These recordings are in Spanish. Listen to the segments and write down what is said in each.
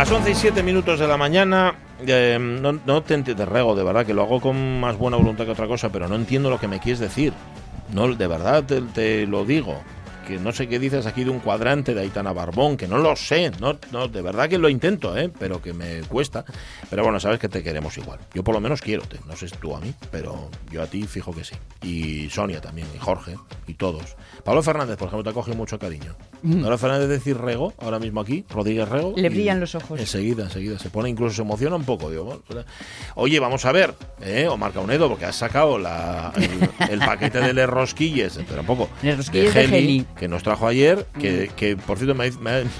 Las 11 y 7 minutos de la mañana, eh, no, te entiendo, rego, de verdad, que lo hago con más buena voluntad que otra cosa, pero no entiendo lo que me quieres decir. No, de verdad te lo digo. Que no sé qué dices aquí de un cuadrante de Aitana Barbón, que no lo sé, no, no, de verdad que lo intento, ¿eh? pero que me cuesta. Pero bueno, sabes que te queremos igual. Yo por lo menos quiero, te, no sé tú a mí, pero yo a ti fijo que sí. Y Sonia también, y Jorge, y todos. Pablo Fernández, por ejemplo, te coge mucho cariño. Pablo Fernández decir Rego, ahora mismo aquí, Rodríguez Rego. Le brillan los ojos. Enseguida, enseguida. Se pone, incluso se emociona un poco. Digo, pues, Oye, vamos a ver, ¿eh? Omar Caunedo, porque has sacado la, el, el paquete de les rosquilles, pero un poco, Les rosquilles de Geli. Que nos trajo ayer, que, que, por cierto me,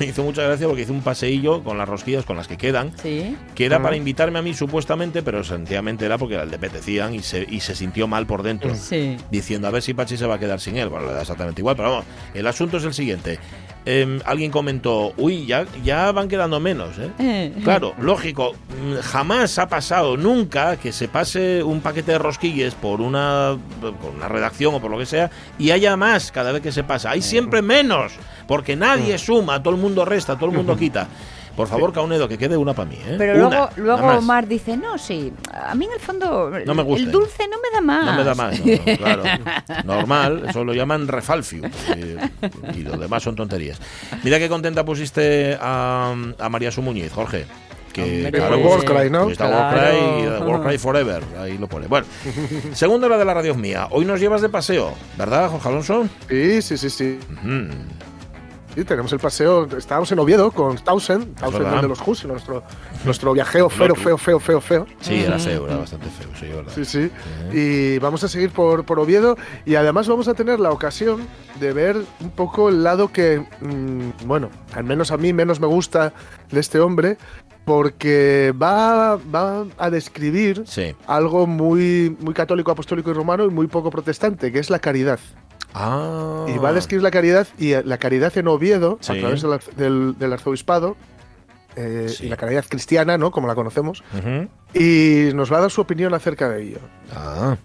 hizo mucha gracia porque hizo un paseillo con las rosquillas con las que quedan, Sí. que era para invitarme a mí supuestamente, pero sencillamente era porque le apetecían y se, y se sintió mal por dentro. Sí. Diciendo a ver si Pachi se va a quedar sin él. Bueno, le da exactamente igual, pero vamos, el asunto es el siguiente. Em, alguien comentó, uy, ya, ya van quedando menos, ¿eh? Eh. Claro, lógico, mm, jamás ha pasado nunca que se pase un paquete de rosquilles por una, por una redacción o por lo que sea y haya más cada vez que se pasa. Hay siempre menos, porque nadie suma, todo el mundo resta, todo el mundo quita. Por favor, Caunedo, que quede una para mí, ¿eh? Pero Una, luego, luego. Omar dice, no, sí, a mí en el fondo No me gusta. el dulce no me da más. No me da más, no, no, claro. Normal, eso lo llaman refalfio. eh, y lo demás son tonterías. Mira qué contenta pusiste a, a María Su Muñiz, Jorge. Que, Hombre, claro, pues, Warcry, ¿no? Está Claro. Warcry, eh, Warcry Forever, ahí lo pone. Bueno, segunda hora de la radio mía. Hoy nos llevas de paseo, ¿verdad, Jorge Alonso? Sí, sí, sí, sí. Sí, tenemos el paseo. Estábamos en Oviedo con Townsend verdad. de los Hus, nuestro, nuestro viajeo feo, feo, feo, feo, feo. Sí, era feo, era bastante feo, sí, verdad. Sí, sí. Y vamos a seguir por, por Oviedo y además vamos a tener la ocasión de ver un poco el lado que, mm, bueno, al menos a mí menos me gusta de este hombre, porque va, va a describir Sí. algo muy, muy católico, apostólico y romano y muy poco protestante, que es la caridad. Ah. Y va a describir la caridad y eh, la caridad en Oviedo, Sí. a través del, del- del arzobispado, eh, Sí. y la caridad cristiana, ¿no? Como la conocemos, y nos va a dar su opinión acerca de ello. Ah.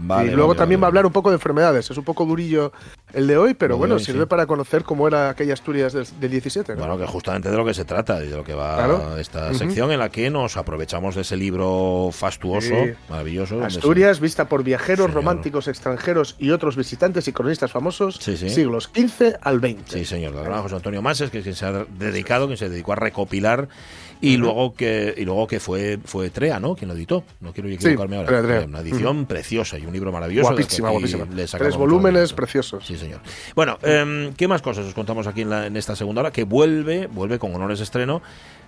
Vale, y luego vale, también vale. va a hablar un poco de enfermedades. Es un poco durillo el de hoy, pero Lo bueno, sirve sí. para conocer cómo era aquella Asturias del, del 17. ¿no? Bueno, que justamente de lo que se trata y de lo que va Claro. esta sección en la que nos aprovechamos de ese libro fastuoso, Sí. maravilloso. se- Asturias, vista por viajeros Señor. románticos extranjeros y otros visitantes y cronistas famosos, Sí, siglos XV al XX. Sí, señor, gran José Antonio Mases, que es quien se ha dedicado, quien se dedicó a recopilar y luego que y luego que fue fue Trea, ¿no? Quien lo editó. No quiero equivocarme ahora. Trea, Trea. Una edición preciosa y un libro maravilloso. Guapísima, guapísima. le sacamos Tres volúmenes preciosos. Sí, señor. Bueno, em, ¿qué más cosas os contamos aquí en, la- en esta segunda hora? Que vuelve, vuelve con honores de estreno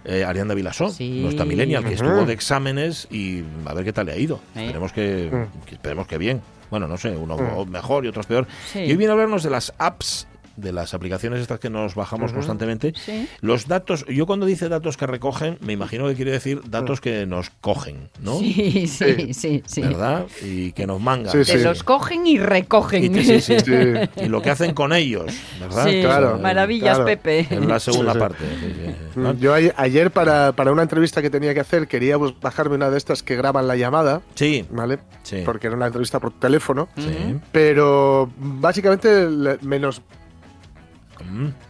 eh, Arianda Vilasó, Sí. nuestra millennial, que estuvo de exámenes y a ver qué tal le ha ido. Esperemos que, Mm. que- esperemos que bien. Bueno, no sé, uno Mm. mejor y otros peor. Sí. Y hoy viene a hablarnos de las apps de las aplicaciones estas que nos bajamos constantemente. Sí. Los datos, yo cuando dice datos que recogen, me imagino que quiere decir datos que nos cogen, ¿no? Sí, sí, sí, sí. ¿Verdad? Y que nos mangan. Sí, Te los cogen y recogen. Y, te- sí, sí. Sí. Y lo que hacen con ellos, ¿verdad? Sí, Claro, maravillas, claro. Pepe. En la segunda Sí, sí. parte. sí, sí. ¿no? Mm, Yo ayer para, para una entrevista que tenía que hacer quería bajarme una de estas que graban la llamada, Sí, ¿vale? sí. Porque era una entrevista por teléfono. sí. Pero básicamente menos Mm,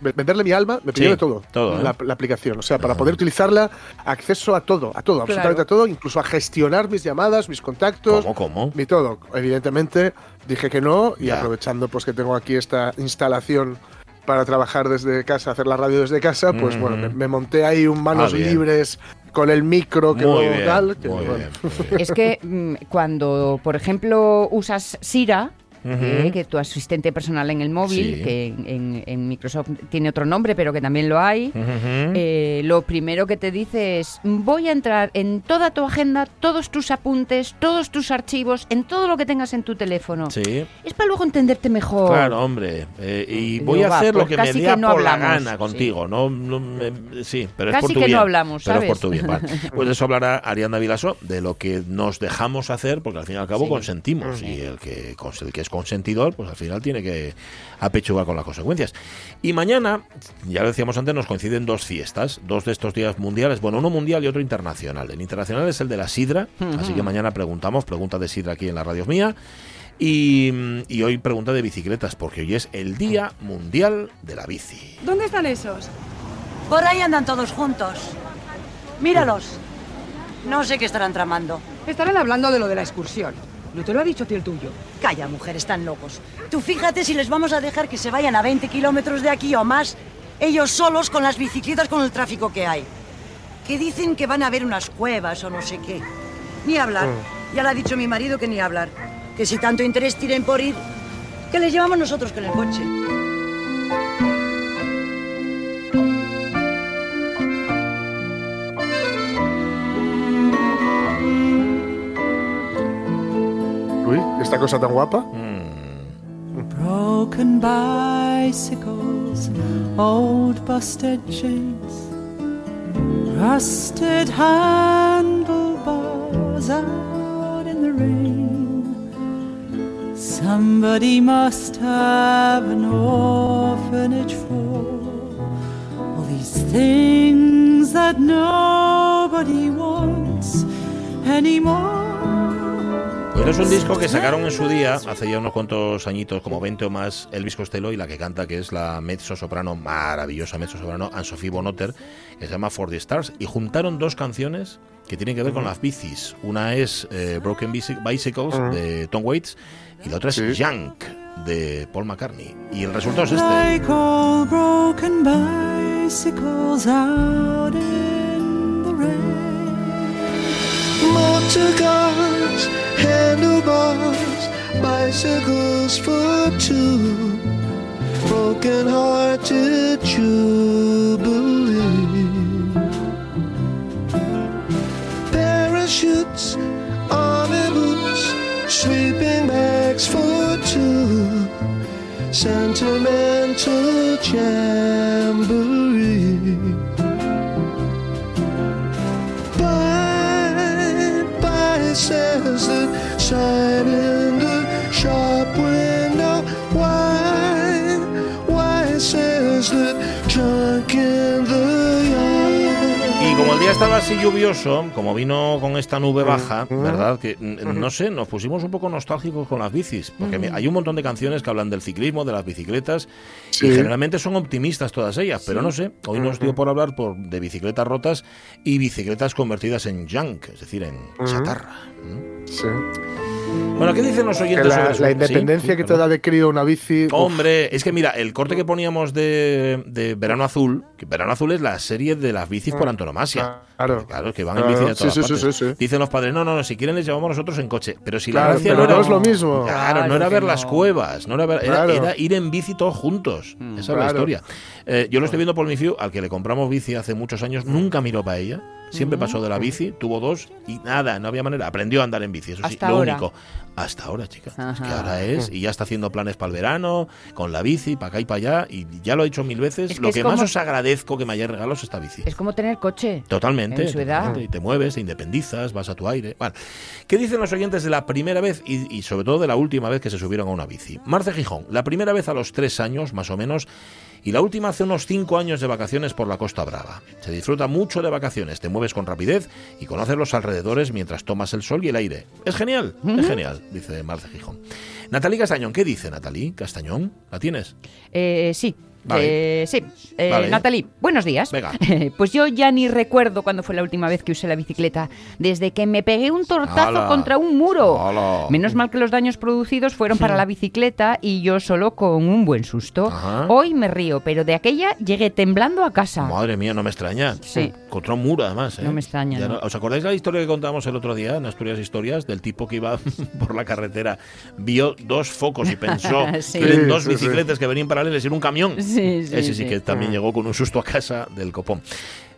venderle mi alma, me pidió Sí, de todo, todo, ¿eh? la, la aplicación. O sea, para poder utilizarla, acceso a todo, a todo, absolutamente a todo, incluso a gestionar mis llamadas, mis contactos, ¿Cómo, cómo? mi todo. Evidentemente dije que no y Ya. aprovechando pues que tengo aquí esta instalación para trabajar desde casa, hacer la radio desde casa, pues bueno, me, me monté ahí un manos Ah, libres con el micro que Muy bien, tal. que, muy bueno. bien, muy bien. Es que mm, cuando, por ejemplo, usas Sira, eh, que tu asistente personal en el móvil, Sí. que en, en- Microsoft tiene otro nombre, pero que también lo hay. Ujú. Eh, lo primero que te dice es, voy a entrar en toda tu agenda, todos tus apuntes, todos tus archivos, en todo lo que tengas en tu teléfono. Sí. Es para luego entenderte mejor. Claro, hombre. eh, y voy a hacer lo pues que me dé no por la hablamos, gana sí. contigo. No, no me- sí, pero es Casi por tu que no bien. hablamos, Pero es por ¿sabes? tu bien. vale. Pues de eso hablará Ariadna Vilaso, de lo que nos dejamos hacer, porque al fin y al cabo Sí. consentimos. Y el que, el que es consentidor, pues al final tiene que apechugar con las consecuencias. Y mañana, ya lo decíamos antes, nos coinciden dos fiestas, dos de estos días mundiales. Bueno, uno mundial y otro internacional. El internacional es el de la sidra, así que mañana preguntamos, pregunta de sidra aquí en la radio mía. Y, y hoy pregunta de bicicletas, porque hoy es el Día Mundial de la Bici. ¿Dónde están esos? Por ahí andan todos juntos. Míralos. No sé qué estarán tramando. Estarán hablando de lo de la excursión. No te lo ha dicho a ti el tuyo. Calla, mujer, están locos. Tú fíjate si les vamos a dejar que se vayan a 20 kilómetros de aquí o más, ellos solos con las bicicletas con el tráfico que hay. Que dicen que van a ver unas cuevas o no sé qué. Ni hablar. Ya le ha dicho mi marido que ni hablar. Que si tanto interés tienen por ir, que les llevamos nosotros con el coche. Esta cosa tan guapa. Broken bicycles, old busted chains, rusted handlebars out in the rain. Somebody must have an orphanage for all these things that nobody wants anymore. Pues es un disco que sacaron en su día, hace ya unos cuantos añitos, como 20 o más, Elvis Costello y la que canta, que es la mezzo soprano, maravillosa mezzo soprano, Anne-Sophie Bonotter, que se llama For the Stars, y juntaron dos canciones que tienen que ver con las bicis. Una es eh, Broken Bicy- Bicycles de Tom Waits y la otra es Sí. Junk de Paul McCartney. Y el resultado es este. Cars, handlebars, bicycles for two, broken hearted jubilee. Parachutes, army boots, sleeping bags for two, sentimental jamboree. Says the sign in the shop día estaba así lluvioso, como vino con esta nube baja, ¿verdad? Que no sé, nos pusimos un poco nostálgicos con las bicis, porque hay un montón de canciones que hablan del ciclismo, de las bicicletas, y generalmente son optimistas todas ellas, pero no sé, hoy nos dio por hablar por, de bicicletas rotas y bicicletas convertidas en junk, es decir, en chatarra. Sí. Bueno, ¿qué dicen los Que oyentes la, sobre eso? la independencia sí, que te da de crío una bici. uf, Hombre, es que mira, el corte que poníamos de, de Verano Azul, que Verano Azul es la serie de las bicis por antonomasia. Claro. Claro, que van Claro, en bici de todas sí, sí, partes. sí, sí. Dicen los padres, no, no, no, si quieren les llevamos nosotros en coche. Pero si la Claro, gracia pero no era... no es lo mismo. Claro, no era ver no. las cuevas, no era, ver- era, Claro. era ir en bici todos juntos. Esa es la historia. Eh, yo lo estoy viendo por mi fiu, al que le compramos bici hace muchos años, nunca miró para ella. Siempre pasó de la bici, tuvo dos y nada, no había manera. Aprendió a andar en bici, eso sí, Hasta lo ahora. único. Hasta ahora, chica. Es que ahora es, y ya está haciendo planes para el verano, con la bici, para acá y para allá, y ya lo he hecho mil veces. Es que lo que más como- os agradezco que me hayáis regalado es esta bici. Es como tener coche. Totalmente. En su edad. totalmente, Y te mueves, te independizas, vas a tu aire. Bueno, ¿Qué dicen los oyentes de la primera vez y, y sobre todo de la última vez que se subieron a una bici? Marce Gijón, la primera vez a los tres años, más o menos, y la última hace unos cinco años de vacaciones por la Costa Brava. Se disfruta mucho de vacaciones, te mueves con rapidez y conoces los alrededores mientras tomas el sol y el aire. Es genial, es genial, dice Marce Gijón. Natalie Castañón, ¿qué dice Natalie Castañón? ¿La tienes? Eh, sí. Vale. Eh, sí, Eh, Vale. Natalie, buenos días. Venga. Pues yo ya ni recuerdo cuándo fue la última vez que usé la bicicleta, desde que me pegué un tortazo contra un muro. Menos mal que los daños producidos fueron para la bicicleta y yo solo con un buen susto. Ajá. Hoy me río, pero de aquella llegué temblando a casa. Madre mía, no me extraña. Sí. Contra un muro, además. ¿eh? No me extraña, no. ¿Os acordáis la historia que contamos el otro día en Asturias Historias del tipo que iba por la carretera, vio dos focos y pensó Sí. que eran dos Sí, sí, sí. bicicletas que venían paralelas y era un camión? Sí, sí, Ese sí, sí. que también llegó con un susto a casa del copón.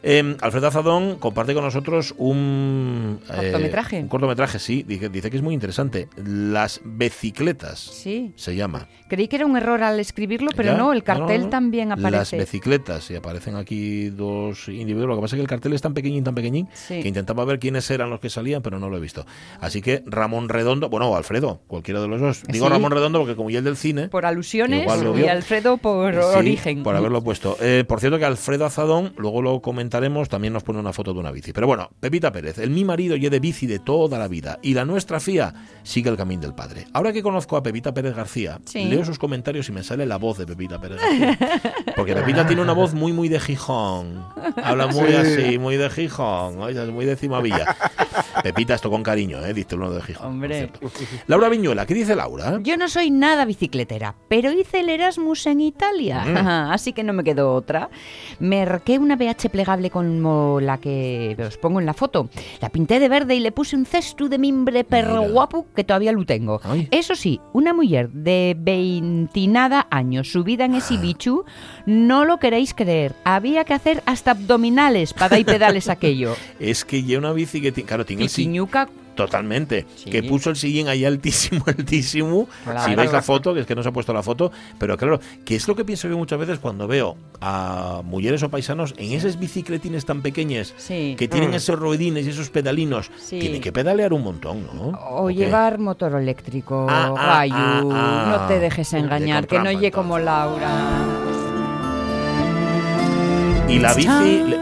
Eh, Alfredo Azadón comparte con nosotros un eh, ¿Cortometraje? un cortometraje, sí, dice, dice que es muy interesante. Las bicicletas Sí. se llama. Creí que era un error al escribirlo, pero ¿Ya? no, el cartel no, no. también Las aparece. bicicletas, y aparecen aquí dos individuos. Lo que pasa es que el cartel es tan pequeñín, tan pequeñín, Sí. que intentaba ver quiénes eran los que salían, pero no lo he visto. Así que Ramón Redondo, bueno, o Alfredo, cualquiera de los dos. Digo Sí. Ramón Redondo porque como ya el del cine... Por alusiones y. Alfredo por Sí, origen. Por haberlo puesto. Eh, por cierto que Alfredo Azadón, luego lo comentaremos, también nos pone una foto de una bici. Pero bueno, Pepita Pérez, el mi marido y de bici de toda la vida y la nuestra fía sigue el camino del padre. Ahora que conozco a Pepita Pérez García, Sí. leo sus comentarios y me sale la voz de Pepita Pérez García. Porque Pepita tiene una voz muy, muy de Gijón. Habla muy Sí. así, muy de Gijón, oye, muy de Cimavilla. Pepita, esto con cariño, ¿eh? Dice uno de Gijón. Hombre. Laura Viñuela, ¿qué dice Laura? Yo no soy nada bicicletera, pero hice el Erasmus en Italia, Mm. así que no me quedó otra. Merqué una BH plegable como la que os pongo en la foto. La pinté de verde y le puse un cesto de mimbre perro Mira. guapo que todavía lo tengo. Ay. Eso sí, una mujer de veintinada años subida en Ah. ese bichu, no lo queréis creer. Había que hacer hasta abdominales para dar pedales aquello. Es que lleva una bici que, claro, tiene Piquiñuca, Totalmente. Sí. Que puso el sillín ahí altísimo, altísimo. Claro. Si veis la foto, que es que no se ha puesto la foto. Pero claro, que es lo que pienso yo muchas veces cuando veo a mujeres o paisanos en esas bicicletines tan pequeñas sí. que tienen esos ruedines y esos pedalinos. Sí. Tienen que pedalear un montón, ¿no? O llevar motor eléctrico, Ah, ah, ah, ah. no te dejes De engañar, que no llegue como. Laura. Y la bici,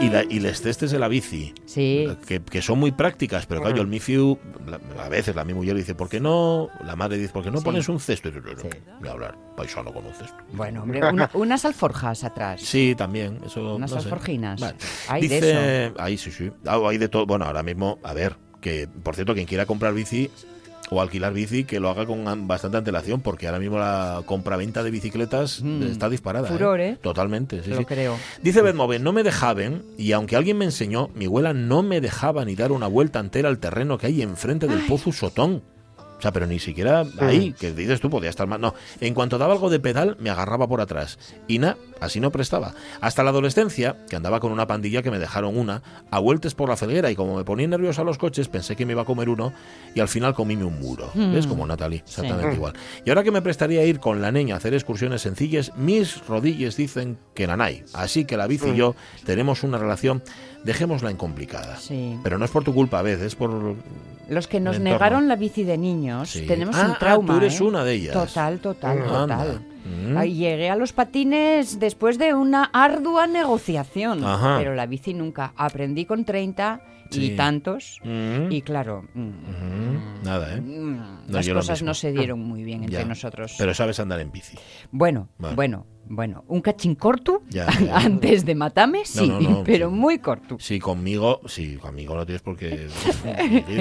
y, la, y les testes de la bici. Sí. Que, que son muy prácticas, pero claro, yo el Mifiu, a veces la mi mujer dice, ¿por qué no? La madre dice, ¿por qué no Sí. pones un cesto? Y yo, voy a hablar, paisano con un cesto. Bueno, hombre, una- unas alforjas atrás. Sí, también. Eso, Unas no sé. alforjinas. Vale. Hay de Dice, ahí sí, sí. Ah, Hay de todo. Bueno, ahora mismo, a ver, que por cierto, quien quiera comprar bici o alquilar bici, que lo haga con an- bastante antelación, porque ahora mismo la compraventa de bicicletas Mm. está disparada. Furor, ¿eh? Totalmente, sí, Lo sí. creo. Dice Betmoven, no me dejaban, y aunque alguien me enseñó, mi abuela no me dejaba ni dar una vuelta entera al terreno que hay enfrente del Pozo Sotón. O sea, pero ni siquiera ahí, que dices tú, podía estar más. No, en cuanto daba algo de pedal, me agarraba por atrás. Y nada, así no prestaba. Hasta la adolescencia, que andaba con una pandilla que me dejaron una, a vueltas por la felguera, y como me ponía nervioso a los coches, pensé que me iba a comer uno, y al final comíme un muro. Mm. ¿Ves? Como Natalie, exactamente Sí. igual. Y ahora que me prestaría a ir con la niña a hacer excursiones sencillas, mis rodillas dicen que nanay. Así que la bici y yo tenemos una relación, dejémosla en complicada. Sí. Pero no es por tu culpa, a veces, por Los que nos negaron la bici de niños, Sí. tenemos Ah, un ah, trauma. tú eres ¿eh? una de ellas. Total, total, total. Mm. Ahí llegué a los patines después de una ardua negociación, Ajá. pero la bici nunca. Aprendí con 30 Sí. y tantos, Mm. y claro, mm, Ujú. Nada, ¿eh? mm, No, las cosas no se dieron muy bien entre Ya. nosotros. Pero sabes andar en bici. Bueno, Vale. bueno, bueno, un cachín corto Ya, ya. antes de matarme, sí, no, no, pero sí. muy corto. Sí, conmigo, sí, conmigo no tienes porque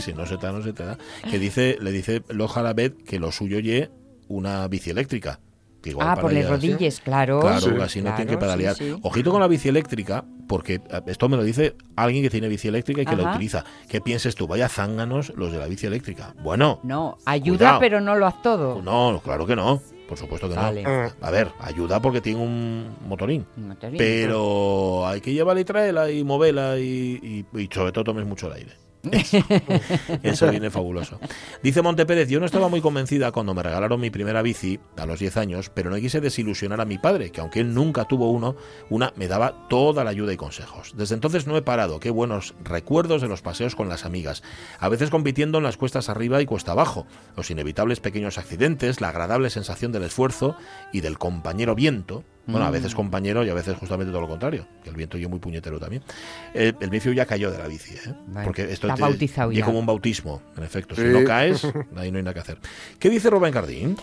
si no se te da, no se te da. Que dice, le dice Loja Labet que lo suyo ye una bici eléctrica. Que igual Ah, por las rodillas, claro. Claro, Sí. así no Claro, tiene que pedalear. sí, sí. Ojito con la bici eléctrica, porque esto me lo dice alguien que tiene bici eléctrica y que la Ajá. utiliza. ¿Qué pienses tú? Vaya zánganos los de la bici eléctrica. Bueno, No, ayuda, Cuidado. pero no lo haz todo. no, claro que no. Por supuesto que Vale. no. A ver, ayuda porque tiene un motorín. Ríes. Pero hay que llevarla y traerla y moverla y, y, y sobre todo tomes mucho el aire. Eso viene fabuloso. Dice Montepérez, yo no estaba muy convencida cuando me regalaron mi primera bici a los 10 años, pero no quise desilusionar a mi padre, que aunque él nunca tuvo uno, una me daba toda la ayuda y consejos. Desde entonces no he parado, qué buenos recuerdos de los paseos con las amigas, a veces compitiendo en las cuestas arriba y cuesta abajo, los inevitables pequeños accidentes, la agradable sensación del esfuerzo y del compañero viento, bueno, a Mm. veces compañero y a veces justamente todo lo contrario, que el viento yo muy puñetero también. Eh, el Mifiu ya cayó de la bici, ¿eh? Vale. porque esto Está te- bautizado y ya. como un bautismo, en efecto. Si no caes, ahí no hay nada que hacer. ¿Qué dice Rubén Cardín?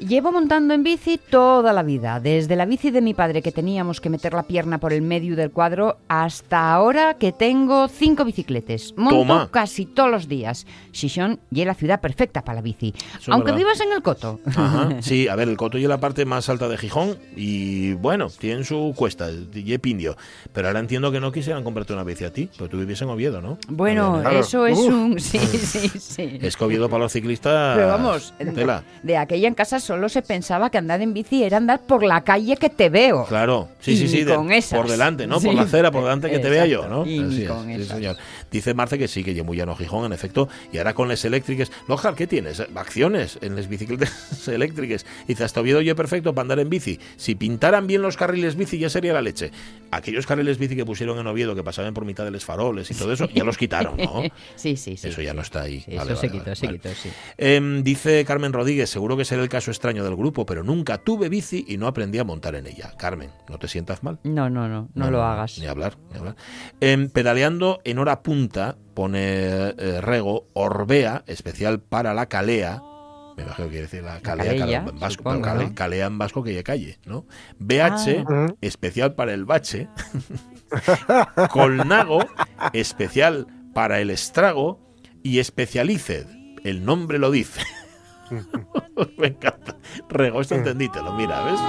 Llevo montando en bici toda la vida, desde la bici de mi padre que teníamos que meter la pierna por el medio del cuadro hasta ahora que tengo cinco bicicletas. Monto Toma. casi todos los días. Xixón y es la ciudad perfecta para la bici. Aunque verdad. vivas en el Coto. Ajá. Sí, a ver, el Coto y la parte más alta de Gijón y bueno, tienen su cuesta, y pindio. Pero ahora entiendo que no quisieran comprarte una bici a ti, pero tú vives en Oviedo, ¿no? Bueno, Claro. eso es Uf. un... Sí, sí, sí. Es que Oviedo para los ciclistas... Pero vamos, Tela. de aquella en casa solo se pensaba que andar en bici era andar por la calle que te veo. Claro, sí, Y sí, sí, de- con esas. por delante, ¿no? Sí. Por la acera, por delante que te vea yo, ¿no? Y Así es, con sí, esas. señor. Dice Marce que sí, que lleva muy llano Gijón, en efecto, y ahora con las eléctricas. Lojar, ¿qué tienes? Acciones en las bicicletas eléctricas. Dice, hasta Oviedo yo perfecto para andar en bici. Si pintaran bien los carriles bici ya sería la leche. Aquellos carriles bici que pusieron en Oviedo, que pasaban por mitad de los faroles y todo eso, ya los quitaron, ¿no? Sí, sí, sí. Eso ya sí. no está ahí. Sí, Vale, eso se quitó, vale, se quitó, sí. Em, dice Carmen Rodríguez, seguro que será el caso extraño del grupo, pero nunca tuve bici y no aprendí a montar en ella. Carmen, no te sientas mal. No, no, no, no, lo hagas. Ni hablar, ni hablar. Em, pedaleando en hora punta, pone eh, Rego, Orbea, especial para la calea. Me imagino que quiere decir la calea, calella, en vasco, calea en vasco que ya calle, ¿no? BH, Ah. especial para el bache. Colnago, especial para el estrago. Y especialiced, el nombre lo dice. Me encanta. Rego, esto entendítelo, mira, ¿ves?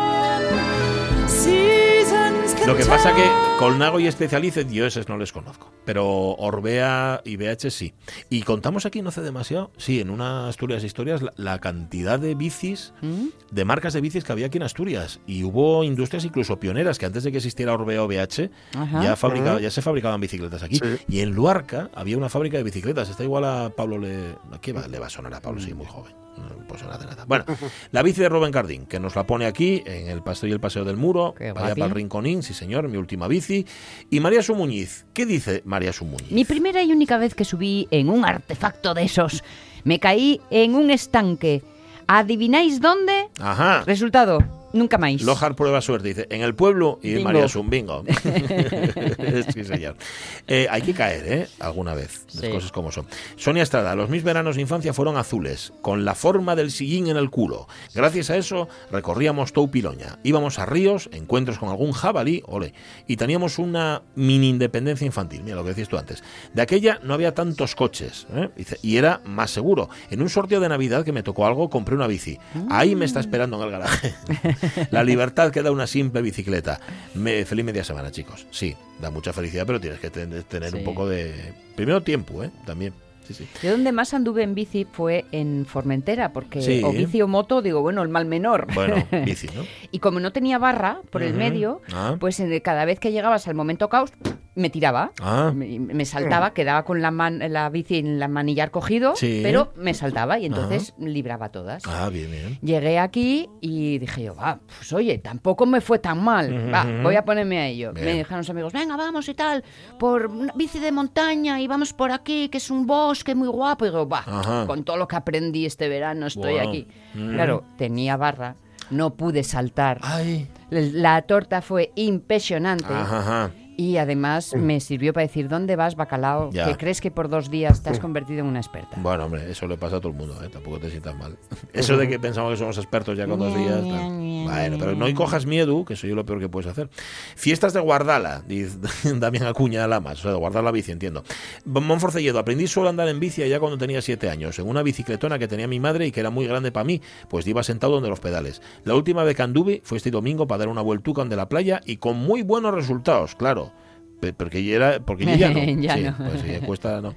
Lo que pasa que Colnago y Especialiced yo esos no les conozco, pero Orbea y BH sí. Y contamos aquí no hace demasiado, sí, en una Asturias Historias la, la cantidad de bicis, ¿Mm? de marcas de bicis que había aquí en Asturias y hubo industrias incluso pioneras que antes de que existiera Orbea o BH Ajá. ya fabricaba, ya se fabricaban bicicletas aquí. Sí. Y en Luarca había una fábrica de bicicletas, está igual a Pablo le ¿a qué va? le va a sonar a Pablo, sí, muy joven. Pues nada de nada. Bueno, la bici de Rubén Cardín, que nos la pone aquí en el paseo y el paseo del muro, Qué vaya guapi. para el rinconín, sí señor, mi última bici. Y María Sumuñiz, ¿qué dice María Sumuñiz? Mi primera y única vez que subí en un artefacto de esos, me caí en un estanque. ¿Adivináis dónde? Ajá. Resultado, nunca más. Lojar prueba suerte, dice, en el pueblo y Bingo. María Sum, bingo. sí, señor. Eh, hay que caer, ¿eh? Alguna vez, las Sí. cosas como son. Sonia Estrada, los mis veranos de infancia fueron azules, con la forma del sillín en el culo. Gracias a eso recorríamos Toupiloña. Íbamos a ríos, encuentros con algún jabalí, ole, y teníamos una mini independencia infantil, mira lo que decías tú antes. De aquella no había tantos coches, ¿eh? Dice, y era más seguro. En un sorteo de Navidad que me tocó algo, compré una bici. Ahí me está esperando en el garaje. La libertad que da una simple bicicleta. Me, feliz media semana, chicos. Sí, da mucha felicidad, pero tienes que ten- tener Sí. un poco de... Primero tiempo, ¿eh? También. Sí, sí. Yo donde más anduve en bici fue en Formentera, porque Sí. o bici o moto, digo, bueno, el mal menor. Bueno, bici, ¿no? Y como no tenía barra por el medio, Ah. pues eh, cada vez que llegabas al momento caos, me tiraba. Ah. Me, me saltaba, quedaba con la, man- la bici en la manillar cogido, Sí. pero me saltaba y entonces libraba todas. Ah, bien, bien. Llegué aquí y dije yo, va, pues oye, tampoco me fue tan mal, va, voy a ponerme a ello. Bien. Me dijeron los amigos, venga, vamos y tal, por una bici de montaña y vamos por aquí, que es un bosque muy guapo. Y digo, va, Ajá. con todo lo que aprendí este verano estoy Wow. aquí. Mm. Claro, tenía barra, no pude saltar. Ay. La torta fue impresionante. Ajá. Y además me sirvió para decir, ¿dónde vas, bacalao? Ya. Que crees que por dos días te has convertido en una experta. Bueno, hombre, eso le pasa a todo el mundo, ¿eh? tampoco te sientas mal. Eso de que pensamos que somos expertos ya con dos días. tal. Bueno, pero no y cojas miedo, que eso es lo peor que puedes hacer. Fiestas de Guardala, dice Damián Acuña Lamas, o sea, de guardar la bici, entiendo. Monforcelledo, aprendí solo a andar en bici allá cuando tenía siete años, en una bicicletona que tenía mi madre y que era muy grande para mí, pues iba sentado donde los pedales. La última vez que anduve fue este domingo para dar una vueltuca de la playa y con muy buenos resultados, claro. Porque ya era, porque no. Ya Sí, no. pues sí, cuesta, no.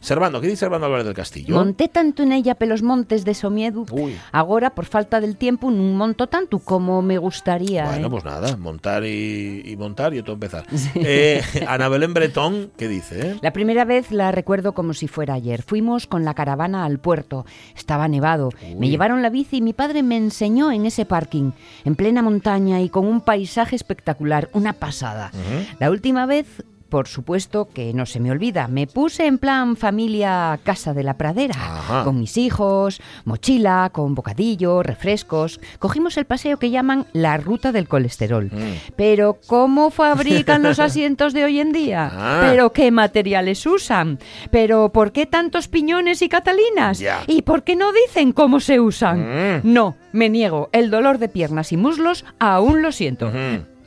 Servando, ¿qué dice Servando Álvarez del Castillo? Monté tanto en ella pelos montes de Somiedu, Uy. agora por falta del tiempo non monto tanto como me gustaría. Bueno, eh. pues nada, montar y, y montar y todo empezar. Eh, Ana Belén Bretón, ¿qué dice? eh? La primera vez la recuerdo como si fuera ayer. Fuimos con la caravana al puerto. Estaba nevado. Me Uy. llevaron la bici y mi padre me enseñó en ese parking, en plena montaña y con un paisaje espectacular, una pasada. La última vez por supuesto que no se me olvida, me puse en plan familia Casa de la Pradera, Ajá. con mis hijos, mochila, con bocadillo, refrescos. Cogimos el paseo que llaman la ruta del colesterol. Mm. Pero ¿cómo fabrican los asientos de hoy en día? Ah. ¿Pero qué materiales usan? ¿Pero por qué tantos piñones y catalinas? ¿Y por qué no dicen cómo se usan? Mm. No, me niego. El dolor de piernas y muslos aún lo siento.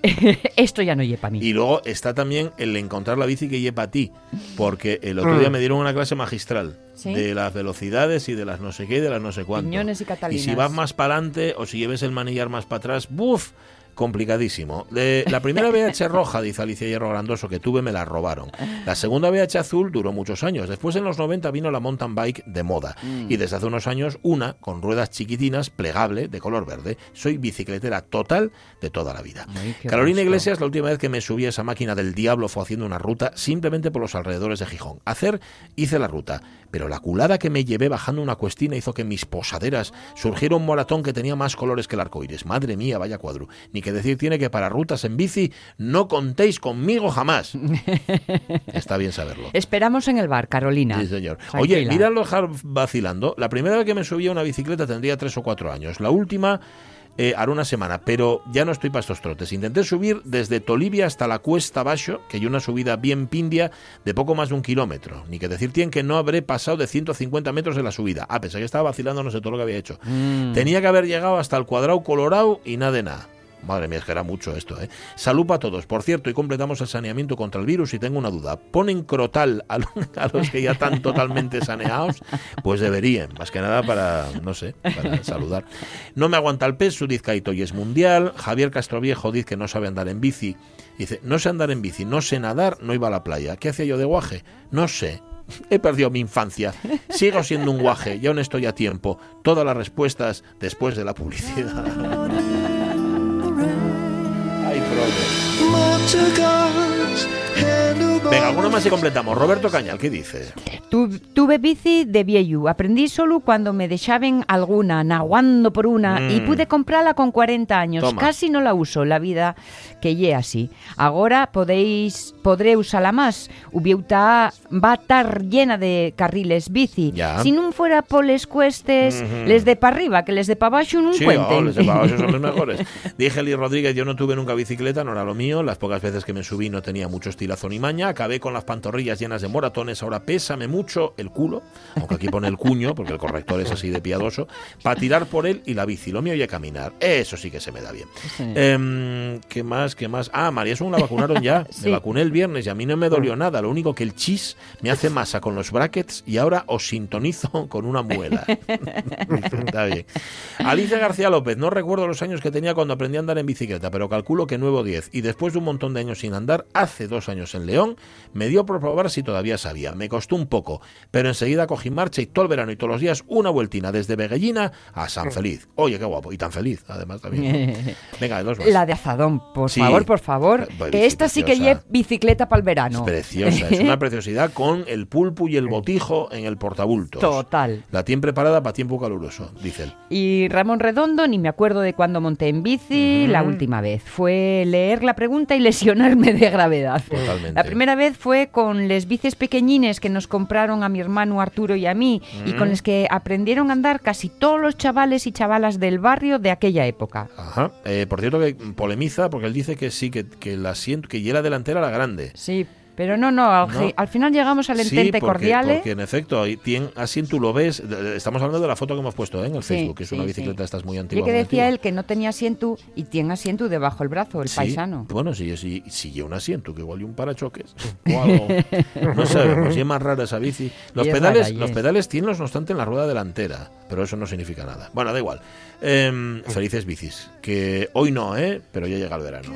Esto ya no lleva a mí. Y luego está también el encontrar la bici que lleva a ti, porque el otro día me dieron una clase magistral Sí. de las velocidades y de las no sé qué y de las no sé cuánto. Piñones y catalinas. si vas más para adelante o si lleves el manillar más para atrás, ¡buf! Complicadísimo. La primera VH roja, dice Alicia Hierro Grandoso, que tuve me la robaron. La segunda VH azul duró muchos años. Después en los 90 vino la mountain bike de moda. Mm. Y desde hace unos años una con ruedas chiquitinas, plegable, de color verde. Soy bicicletera total de toda la vida. Ay, Carolina gusto. Iglesias, la última vez que me subí a esa máquina del diablo fue haciendo una ruta simplemente por los alrededores de Gijón. Hacer, hice la ruta, pero la culada que me llevé bajando una cuestina hizo que mis posaderas surgiera un moratón que tenía más colores que el arcoíris. Madre mía, vaya cuadro. Ni que decir tiene que para rutas en bici no contéis conmigo jamás. Está bien saberlo. Esperamos en el bar, Carolina. Sí, señor. Oye, dejar vacilando. La primera vez que me subí a una bicicleta tendría tres o cuatro años. La última eh, hará una semana, pero ya no estoy para estos trotes. Intenté subir desde Tolivia hasta la Cuesta Baixo, que hay una subida bien pindia de poco más de un kilómetro. Ni que decir tienen que no habré pasado de 150 metros de la subida. Ah, pensé que estaba vacilando, no sé todo lo que había hecho. Mm. Tenía que haber llegado hasta el cuadrado colorado y nada de nada. Madre mía, es que era mucho esto, ¿eh? Salud para todos. Por cierto, y completamos el saneamiento contra el virus y tengo una duda. ¿Ponen crotal a, lo- a los que ya están totalmente saneados? Pues deberían, más que nada para, no sé, para saludar. No me aguanta el peso, dice Caito y es mundial. Javier Castroviejo dice que no sabe andar en bici. Dice, no sé andar en bici, no sé nadar, no iba a la playa. ¿Qué hacía yo de guaje? No sé. He perdido mi infancia. Sigo siendo un guaje y aún estoy a tiempo. Todas las respuestas después de la publicidad. Ay, profe. Motor cars, handlebars. Venga, alguno más y completamos. Roberto Cañal, ¿qué dice? Tu- tuve bici de viejo. Aprendí solo cuando me dejaban alguna, naguando por una, Mm. y pude comprarla con 40 años. Toma. Casi no la uso, la vida que lle así. Ahora podéis, podré usarla más. Ubiuta va a estar llena de carriles bici. Ya. Si no fuera por les cuestes, les de para arriba, que les de para abajo no Sí, cuenten. oh, les he pagado, esos son los mejores. Dije Eli Rodríguez, yo no tuve nunca bicicleta, no era lo mío. Las pocas veces que me subí no tenía mucho estilazo ni maña. Acabé con las pantorrillas llenas de moratones. Ahora pésame mucho el culo, aunque aquí pone el cuño, porque el corrector es así de piadoso, para tirar por él y la bici. Lo mío ya caminar. Eso sí que se me da bien. Em, ¿Qué más? ¿Qué más? Ah, María Son la vacunaron ya. Sí. Me vacuné el viernes y a mí no me dolió nada. Lo único que el chis me hace masa con los brackets y ahora os sintonizo con una muela. Está bien. Alicia García López, no recuerdo los años que tenía cuando aprendí a andar en bicicleta, pero calculo que nuevo 10. Y después de un montón de años sin andar, hace dos años en León, me dio por probar si todavía sabía. Me costó un poco, pero enseguida cogí marcha y todo el verano y todos los días una vueltina desde Veguellina a San Feliz. Oye, qué guapo. Y tan feliz, además también. Venga, dos más. La de Azadón, por Sí. favor, por favor. Pues que esta sí que lleve bicicleta para el verano. Es preciosa, es una preciosidad con el pulpo y el botijo en el portabultos. Total. La tienen preparada para tiempo caluroso, dice él. Y Ramón Redondo, ni me acuerdo de cuándo monté en bici la última vez. Fue leer la pregunta y lesionarme de gravedad. Totalmente. La primera vez fue con les bicis pequeñines que nos compraron a mi hermano Arturo y a mí y con los que aprendieron a andar casi todos los chavales y chavalas del barrio de aquella época. Ajá. Eh, por cierto que polemiza porque él dice que sí, que, que la asiento, que ya la delantera la grande. Sí, pero no, no, al, No. ge- al final llegamos al Sí, entente porque, cordiale. porque en efecto, ahí tiene, así tú lo ves. Estamos hablando de la foto que hemos puesto ¿eh? en el Sí, Facebook, que es sí, una sí. bicicleta, esta es muy Y antigua. que muy decía antigua. él que no tenía asiento y tiene asiento debajo del brazo, el Sí, paisano. Bueno, sí, sí, sí, lleva un asiento, que igual y un parachoques o algo. No sabemos, y es más rara esa bici. Los Y es pedales, rara, y los es. pedales tienen, no obstante, en la rueda delantera, pero eso no significa nada. Bueno, da igual. Em, felices bicis, que hoy no, ¿eh? Pero ya llega el verano.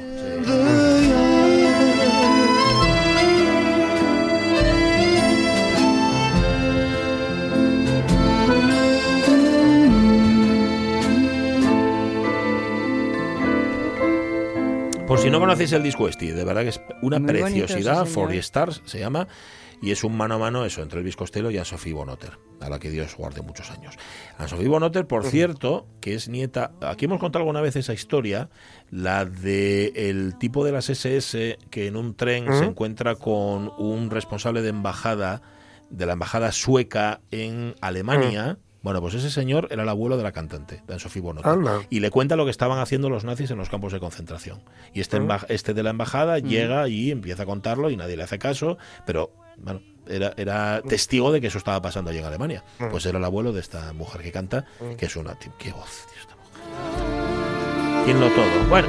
Por si no conocéis el disco este, de verdad que es una Muy preciosidad, the Stars se llama, y es un mano a mano eso entre Elvis Costello y Anne-Sophie Bonotter, a la que Dios guarde muchos años. Anne-Sophie Bonotter, por cierto, que es nieta, aquí hemos contado alguna vez esa historia, la de el tipo de las SS que en un tren se encuentra con un responsable de embajada de la embajada sueca en Alemania. Bueno, pues ese señor era el abuelo de la cantante, de Anne-Sophie Bonotter. Anda. Y le cuenta lo que estaban haciendo los nazis en los campos de concentración. Y este, emba- este de la embajada llega y empieza a contarlo y nadie le hace caso, pero bueno, era, era testigo de que eso estaba pasando allí en Alemania. Pues era el abuelo de esta mujer que canta, que es una... ¡Qué voz, tío, esta mujer! ¿Quién no todo? Bueno,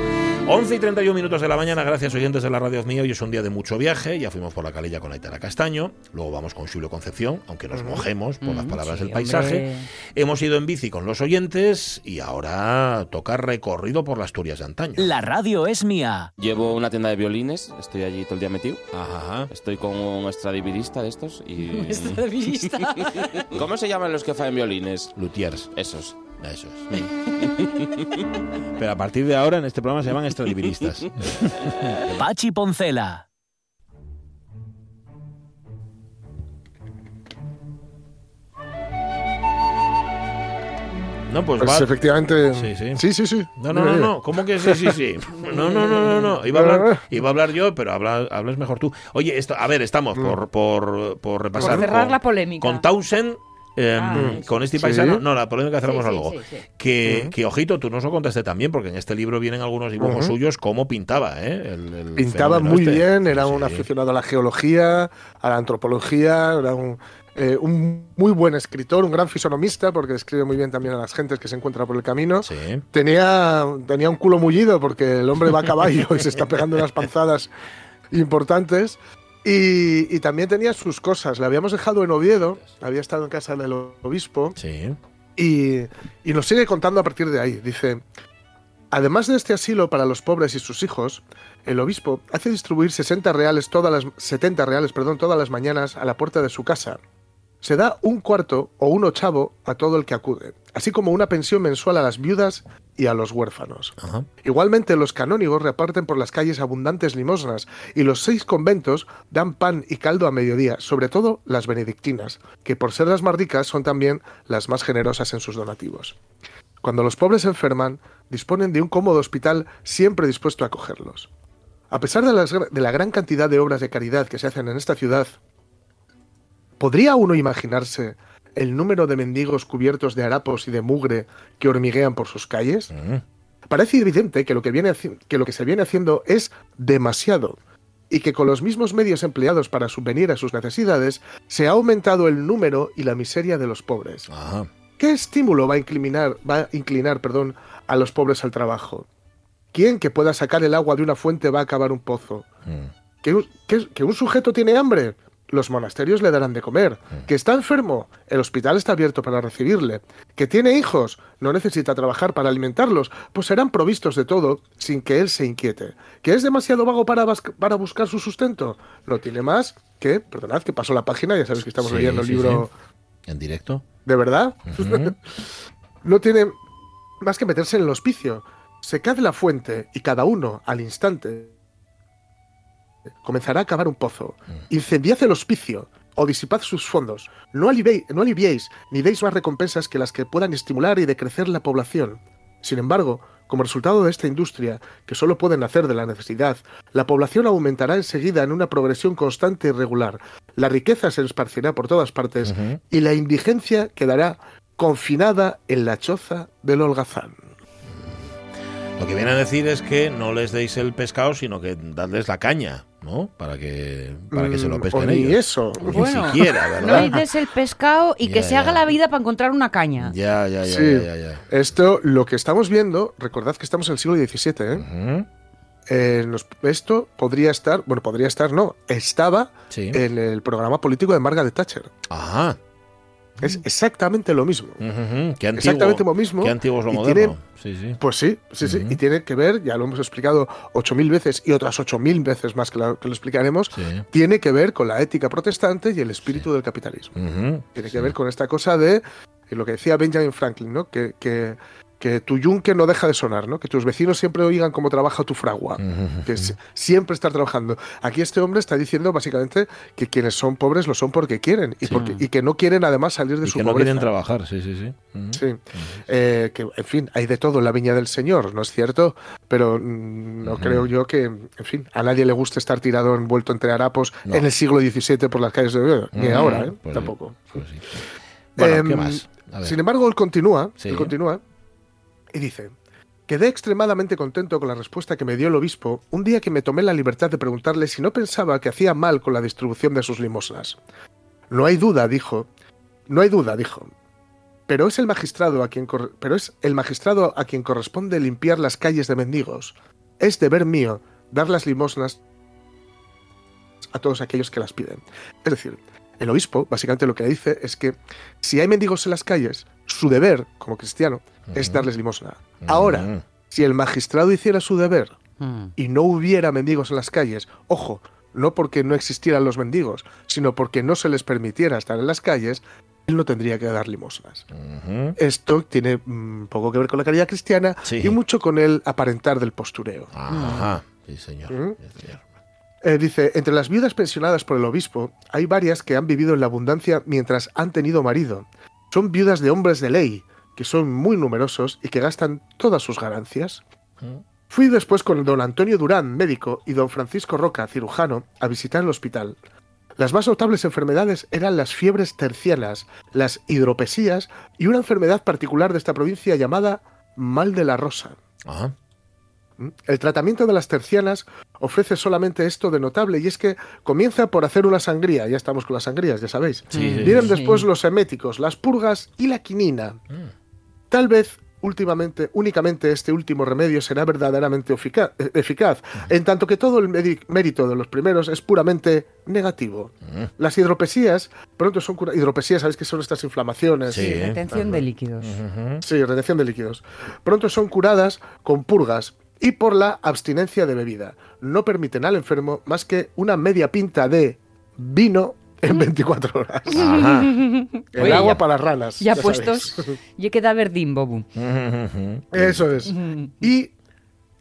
11 y 31 minutos de la mañana, gracias oyentes de la radio mío. Hoy es un día de mucho viaje, ya fuimos por la calilla con Aitara Castaño, luego vamos con Julio Concepción, aunque nos mojemos por las palabras sí, del paisaje. hombre. Hemos ido en bici con los oyentes y ahora toca recorrido por las Asturias de antaño. La radio es mía. Llevo una tienda de violines, estoy allí todo el día metido. Ajá. Estoy con un extradivirista de estos y... Extradivirista. ¿Cómo se llaman los que faen violines? Luthiers. Esos. Eso es. Pero a partir de ahora en este programa se llaman extradiviristas. Pachi Poncela. No, pues, Pues va. efectivamente. Sí, sí. Sí, sí, sí. No, no, no, no. ¿Cómo que sí, sí, sí? No, no, no, no, no. Iba a hablar, iba a hablar yo, pero habla, hablas mejor tú. Oye, esto, a ver, estamos por, por, por repasar. Por cerrar con- la polémica. Con Townsend. Eh, Ah, con este Sí. paisano, no, la polémica Sí, cerramos sí, algo. sí, sí. Que, que, ojito, tú nos lo contaste también, porque en este libro vienen algunos dibujos Ujú. suyos, cómo pintaba, ¿eh? El- el Pintaba muy este. bien, era Sí, un sí. aficionado a la geología, a la antropología, era un, eh, un muy buen escritor, un gran fisonomista, porque escribe muy bien también a las gentes que se encuentran por el camino. Sí. Tenía, tenía un culo mullido porque el hombre va a caballo y se está pegando unas panzadas importantes. Y, y también tenía sus cosas. Le habíamos dejado en Oviedo, había estado en casa del obispo Sí. y, y nos sigue contando a partir de ahí. Dice, además de este asilo para los pobres y sus hijos, el obispo hace distribuir 60 reales todas las, 70 reales perdón, todas las mañanas a la puerta de su casa. Se da un cuarto o un ochavo a todo el que acude, así como una pensión mensual a las viudas y a los huérfanos. Ajá. Igualmente, los canónigos reparten por las calles abundantes limosnas y los seis conventos dan pan y caldo a mediodía, sobre todo las benedictinas, que por ser las más ricas son también las más generosas en sus donativos. Cuando los pobres se enferman, disponen de un cómodo hospital siempre dispuesto a acogerlos. A pesar de, las gra- de la gran cantidad de obras de caridad que se hacen en esta ciudad, ¿podría uno imaginarse el número de mendigos cubiertos de harapos y de mugre que hormiguean por sus calles? Mm. Parece evidente que lo que, viene que lo que se viene haciendo es demasiado y que con los mismos medios empleados para subvenir a sus necesidades se ha aumentado el número y la miseria de los pobres. Ajá. ¿Qué estímulo va a inclinar, va a inclinar perdón, a los pobres al trabajo? ¿Quién que pueda sacar el agua de una fuente va a acabar un pozo? Mm. ¿Que, un- que- que un sujeto tiene hambre? Los monasterios le darán de comer. ¿Que está enfermo? El hospital está abierto para recibirle. ¿Que tiene hijos? No necesita trabajar para alimentarlos, pues serán provistos de todo sin que él se inquiete. ¿Que es demasiado vago para, para buscar su sustento? No tiene más que, perdonad que pasó la página, ya sabéis que estamos Sí, leyendo el sí, libro En directo. de verdad. No tiene más que meterse en el hospicio. Secad la fuente y cada uno, al instante, comenzará a cavar un pozo. Incendiad el hospicio o disipad sus fondos. No, aliviéis, no aliviéis ni deis más recompensas que las que puedan estimular y decrecer la población. Sin embargo, como resultado de esta industria, que solo puede nacer de la necesidad, la población aumentará enseguida en una progresión constante y regular. La riqueza se esparcirá por todas partes y la indigencia quedará confinada en la choza del holgazán. Lo que viene a decir es que no les deis el pescado, sino que dadles la caña, ¿no? Para que, para que se lo Mm, pesquen o ni ellos. eso. Ni Bueno, siquiera, No ¿verdad? le des el pescado y que Ya, se haga la vida para encontrar una caña. Ya, ya, ya, Sí. ya, ya, ya. Esto, lo que estamos viendo, recordad que estamos en el siglo XVII, ¿eh? Eh, nos- esto podría estar, bueno, podría estar, no, estaba Sí. en el programa político de Margaret Thatcher. Ajá. Es exactamente lo mismo. Ujú. Qué antiguo. Exactamente lo mismo. Qué antiguo es lo moderno. tiene- Sí, sí. Pues sí, sí, sí. Y tiene que ver, ya lo hemos explicado ocho mil veces y otras ocho mil veces más que, la- que lo explicaremos, Sí. tiene que ver con la ética protestante y el espíritu del capitalismo. Tiene que ver con esta cosa de lo que decía Benjamin Franklin, ¿no? Que, que que tu yunque no deja de sonar, ¿no? Que tus vecinos siempre oigan cómo trabaja tu fragua, que es- siempre estar trabajando. Aquí este hombre está diciendo básicamente que quienes son pobres lo son porque quieren y, porque, y que no quieren además salir de Y su que no quieren trabajar, sí, sí, sí. Sí, Eh, que en fin, hay de todo en la viña del Señor, ¿no es cierto? Pero mm, no creo yo que, en fin, a nadie le guste estar tirado envuelto entre harapos No. en el siglo XVII por las calles de Oviedo, ni ahora, ¿eh? pues sí, Tampoco. pues sí. Bueno, ¿qué Em, más? Sin embargo, él continúa, él continúa y dice: Quedé extremadamente contento con la respuesta que me dio el obispo un día que me tomé la libertad de preguntarle si no pensaba que hacía mal con la distribución de sus limosnas. No hay duda, dijo. No hay duda, dijo. Pero es el magistrado a quien pero es el magistrado a quien corresponde limpiar las calles de mendigos. Es deber mío dar las limosnas a todos aquellos que las piden. Es decir, el obispo básicamente lo que dice es que si hay mendigos en las calles, su deber como cristiano es darles limosna. Ahora, si el magistrado hiciera su deber Mm. y no hubiera mendigos en las calles, ojo, no porque no existieran los mendigos, sino porque no se les permitiera estar en las calles, él no tendría que dar limosnas. Esto tiene mm, poco que ver con la caridad cristiana Sí. y mucho con el aparentar del postureo. Ajá. Sí, señor. Ujú. Sí, señor. Eh, dice, entre las viudas pensionadas por el obispo, hay varias que han vivido en la abundancia mientras han tenido marido. Son viudas de hombres de ley, que son muy numerosos y que gastan todas sus ganancias. Mm. Fui después con don Antonio Durán, médico, y don Francisco Roca, cirujano, a visitar el hospital. Las más notables enfermedades eran las fiebres tercianas, las hidropesías y una enfermedad particular de esta provincia llamada mal de la rosa. Ajá. ¿Mm? El tratamiento de las tercianas ofrece solamente esto de notable y es que comienza por hacer una sangría, ya estamos con las sangrías, ya sabéis. Sí, Vienen sí. después los eméticos, las purgas y la quinina. Mm. Tal vez últimamente, únicamente este último remedio será verdaderamente efica- eficaz, en tanto que todo el mérito de los primeros es puramente negativo. Mm. Las hidropesías pronto son cura- hidropesías, sabéis que son estas inflamaciones. Sí. Retención de líquidos. Sí, retención de líquidos. Pronto son curadas con purgas y por la abstinencia de bebida. No permiten al enfermo más que una media pinta de vino en 24 horas. Ajá. El Oye, agua ya- para las ranas. Ya sabéis. puestos, ya queda verdín, Bobu. Eso es. Y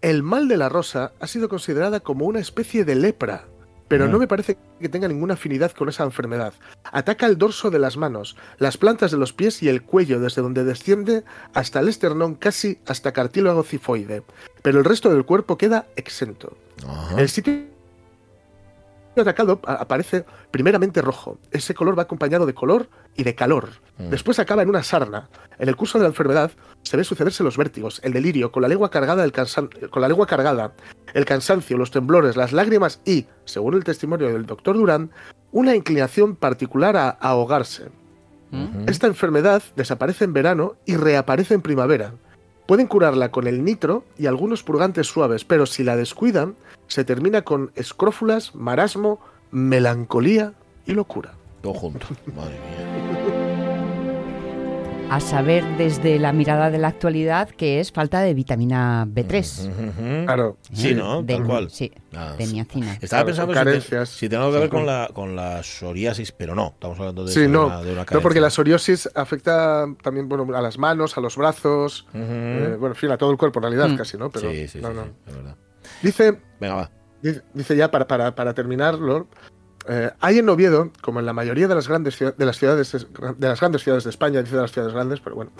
el mal de la rosa ha sido considerada como una especie de lepra, pero no me parece que tenga ninguna afinidad con esa enfermedad. Ataca el dorso de las manos, las plantas de los pies y el cuello, desde donde desciende hasta el esternón, casi hasta cartílago cifoide. Pero el resto del cuerpo queda exento. El sitio atacado aparece primeramente rojo. Ese color va acompañado de color y de calor. Mm. Después acaba en una sarna. En el curso de la enfermedad se ve sucederse los vértigos, el delirio, con la lengua cargada, el cansan- con la lengua cargada, el cansancio, los temblores, las lágrimas y, según el testimonio del doctor Durán, una inclinación particular a, ahogarse. Esta enfermedad desaparece en verano y reaparece en primavera. Pueden curarla con el nitro y algunos purgantes suaves, pero si la descuidan, se termina con escrófulas, marasmo, melancolía y locura. Todo junto. Madre mía. A saber desde la mirada de la actualidad que es falta de vitamina B3. Ujú. Claro. Sí, ¿no? De- Tal cual. Sí, Ah, de niacina. Estaba Claro, pensando son si, te- carencias. si tengo que ver con la, con la psoriasis, pero no. Estamos hablando de, Sí, de no, una, de una no porque la psoriosis afecta también bueno, a las manos, a los brazos, eh, bueno, en fin, a todo el cuerpo en realidad Mm. casi, ¿no? Pero, sí, sí, no, sí, no. sí, es verdad. Dice, Venga, va. Dice- ya, para, para, para terminarlo, eh, hay en Oviedo, como en la mayoría de las grandes de las ciudades de las grandes ciudades de España, dice de las ciudades grandes, pero bueno,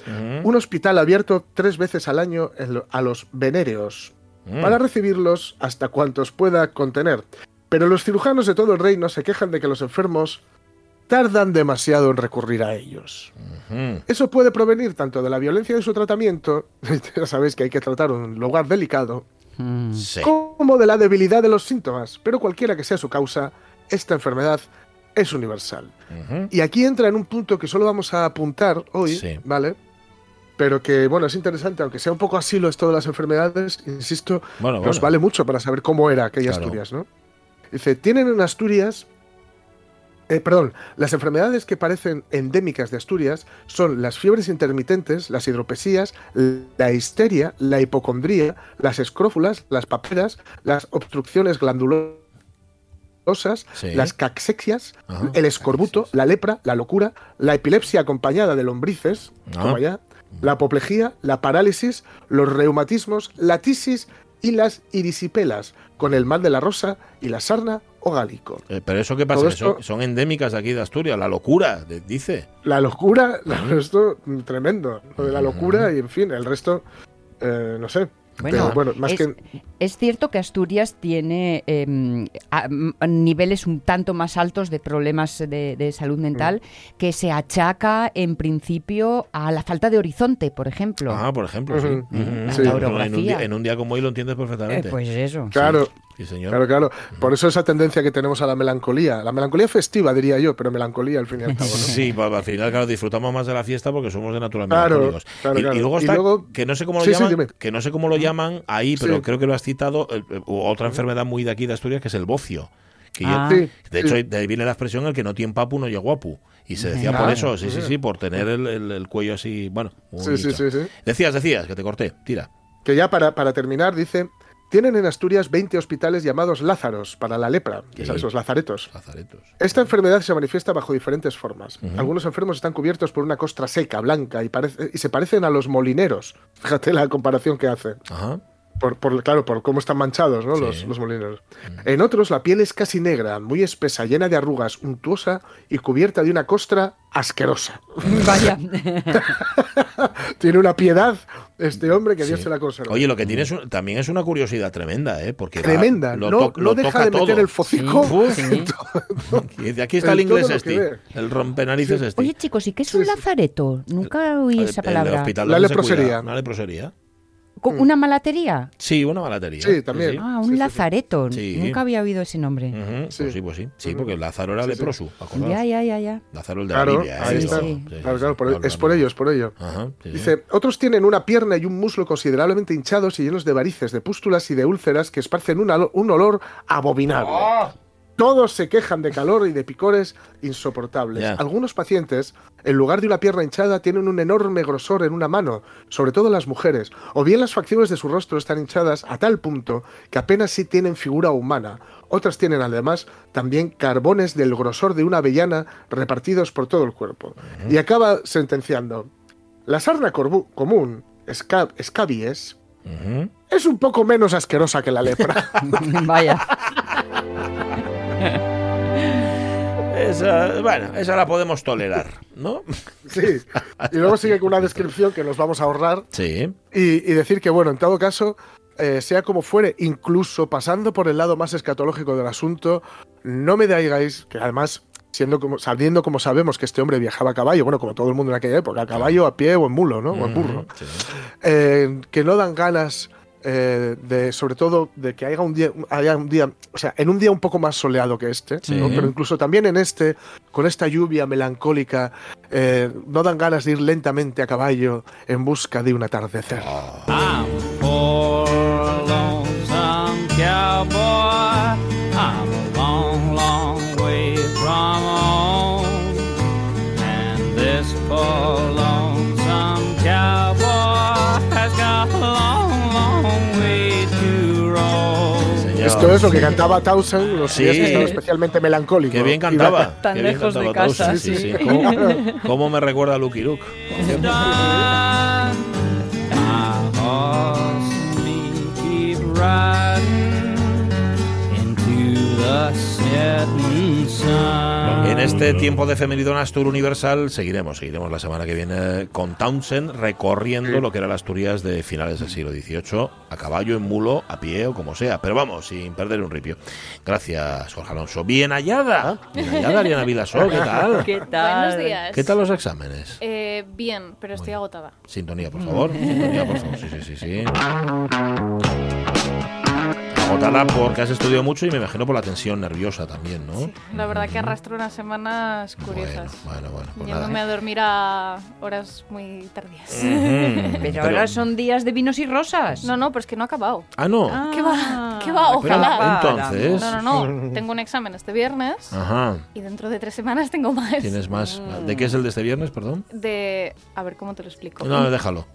un hospital abierto tres veces al año en lo- a los venéreos Mm. para recibirlos hasta cuantos pueda contener. Pero los cirujanos de todo el reino se quejan de que los enfermos tardan demasiado en recurrir a ellos. Eso puede provenir tanto de la violencia de su tratamiento, ya sabéis que hay que tratar un lugar delicado, Mm. Sí. como de la debilidad de los síntomas, pero cualquiera que sea su causa, esta enfermedad es universal. Y aquí entra en un punto que solo vamos a apuntar hoy, Sí. ¿vale? Pero que, bueno, es interesante, aunque sea un poco asilo esto de las enfermedades, insisto, Bueno, nos bueno. vale mucho para saber cómo era aquella Claro. Asturias, ¿no? Dice, tienen en Asturias, eh, perdón, las enfermedades que parecen endémicas de Asturias son las fiebres intermitentes, las hidropesías, la histeria, la hipocondría, las escrófulas, las paperas, las obstrucciones glandulosas, Sí. las caxexias, Ajá. el escorbuto, la lepra, la locura, la epilepsia acompañada de lombrices, Ah. como allá, la apoplejía, la parálisis, los reumatismos, la tisis y las irisipelas, con el mal de la rosa y la sarna o gálico. Eh, pero eso qué pasa, son, endémicas aquí de Asturias, la locura, de- dice. La locura, esto mm, tremendo, lo de la locura y en fin, el resto, eh, no sé. Bueno, Pero bueno, más es, que... es cierto que Asturias tiene a- m- niveles un tanto más altos de problemas de, de salud mental Mm. que se achaca en principio a la falta de horizonte, por ejemplo. Ah, por ejemplo, sí. La En un orografía. día- En, un día como hoy lo entiendes Eh, perfectamente. pues eso. Claro, Sí, señor. claro, claro. Por eso esa tendencia que tenemos a la melancolía. La melancolía festiva, diría yo, pero melancolía al fin y al cabo, ¿no? Sí, pues, al final, claro, disfrutamos más de la fiesta porque somos de natural Claro, melancólicos. claro, y, claro. y luego Y está, luego- que no sé cómo lo Sí, sí, llaman, que no sé cómo lo llaman ahí, pero Sí. creo que lo has citado, eh, eh, otra enfermedad muy de aquí de Asturias que es el bocio. Que yo- Ah. Sí, de sí. hecho, de ahí viene la expresión el que no tiene papu no llega guapu. Y se decía por eso, sí, sí, sí, por tener el, el- el cuello así, bueno. muy Sí, sí, sí, sí. Decías, decías, que te corté, tira. Que ya para, para terminar, dice, tienen en Asturias 20 hospitales llamados Lázaros para la lepra, los lazaretos. Lazaretos. Esta enfermedad se manifiesta bajo diferentes formas. Algunos enfermos están cubiertos por una costra seca, blanca, y se parecen a los molineros. Fíjate la comparación que hace. Ajá. Por, por- claro, por cómo están manchados ¿no? Sí. los, los molineros. En otros, la piel es casi negra, muy espesa, llena de arrugas, untuosa y cubierta de una costra asquerosa. Vaya. Tiene una piedad este hombre que Dios Sí. se la conserva. Oye, lo que tiene es un- también es una curiosidad tremenda, ¿eh? Porque va- Tremenda, lo no, lo deja toca de meter todo. el focico. Uf. Sí. Aquí está el inglés este, el rompenarices este. Oye, chicos, ¿y qué es un Sí, sí. lazareto? Nunca oí El- esa el palabra. hospital La leprosería. Una leprosería. ¿Con ¿Una malatería? Sí, una malatería. Sí, también. Ah, un Sí, lazareto. Nunca había oído ese nombre. Sí. Pues sí, pues sí. Sí, porque Lázaro era leproso, ¿acordaos? Ya, ya, ya, ya. Lázaro el de Claro, la Biblia. ahí está. Sí. Claro, claro, por- Claro, es por ello, es por ello. Ajá, sí, sí. Dice, otros tienen una pierna y un muslo considerablemente hinchados y llenos de varices, de pústulas y de úlceras que esparcen un, un olor abominable. Todos se quejan de calor y de picores insoportables. Algunos pacientes, en lugar de una pierna hinchada, tienen un enorme grosor en una mano, sobre todo las mujeres, o bien las facciones de su rostro están hinchadas a tal punto que apenas sí tienen figura humana. Otras tienen además también carbones del grosor de una avellana repartidos por todo el cuerpo. Y acaba sentenciando, la sarna común, esca- scabies, Ujú. es un poco menos asquerosa que la lepra. Vaya. Esa, bueno, esa la podemos tolerar, ¿no? sí. Y luego sigue con una descripción que nos vamos a ahorrar Sí. y, y decir que, bueno, en todo caso, eh, sea como fuere, incluso pasando por el lado más escatológico del asunto, no me digáis que además... Siendo como, sabiendo como sabemos que este hombre viajaba a caballo, bueno, como todo el mundo en aquella época, a caballo, a pie o en mulo, ¿no? O en burro. Sí. eh, que no dan ganas eh, de, sobre todo, de que haya un día, haya un día, o sea, en un día un poco más soleado que este, Sí. ¿no? pero incluso también en este, con esta lluvia melancólica, eh, no dan ganas de ir lentamente a caballo en busca de un atardecer. Poor lonesome cowboy, I'm a long, long way from home. And this poor Esto es lo que cantaba Townsend los Sí. días que estaba especialmente melancólico. Qué bien cantaba. Tan qué bien lejos de cantaba casa. ¿Cómo, cómo me recuerda a Lucky Luke? riding En este tiempo de Femenidón Astur Universal seguiremos, seguiremos la semana que viene con Townsend recorriendo lo que era las Asturias de finales del siglo XVIII, a caballo, en mulo, a pie o como sea, pero vamos, sin perder un ripio. Gracias, Jorge Alonso. Bien hallada, bien hallada, Ariana Vilasol, ¿qué tal? ¿Qué tal? Buenos días. ¿Qué tal los exámenes? Eh, bien, pero estoy agotada. Sintonía, por favor. Sintonía, por favor. Sí, sí, sí, sí. Agotada porque has estudiado mucho y me imagino por la tensión nerviosa también, ¿no? La verdad que arrastro unas semanas curiosas. Bueno, bueno, bueno. Pues Yéndome nada. a dormir a horas muy tardías. Pero ahora son días de vinos y rosas. No, no, pero es que no he acabado. Ah, no. ¿Qué va? ¿Qué va? Pero, Ojalá. entonces. No, no, no. Tengo un examen este viernes Ajá. y dentro de tres semanas tengo más. Tienes más. ¿De qué es el de este viernes, perdón? De... A ver, ¿cómo te lo explico? No, déjalo.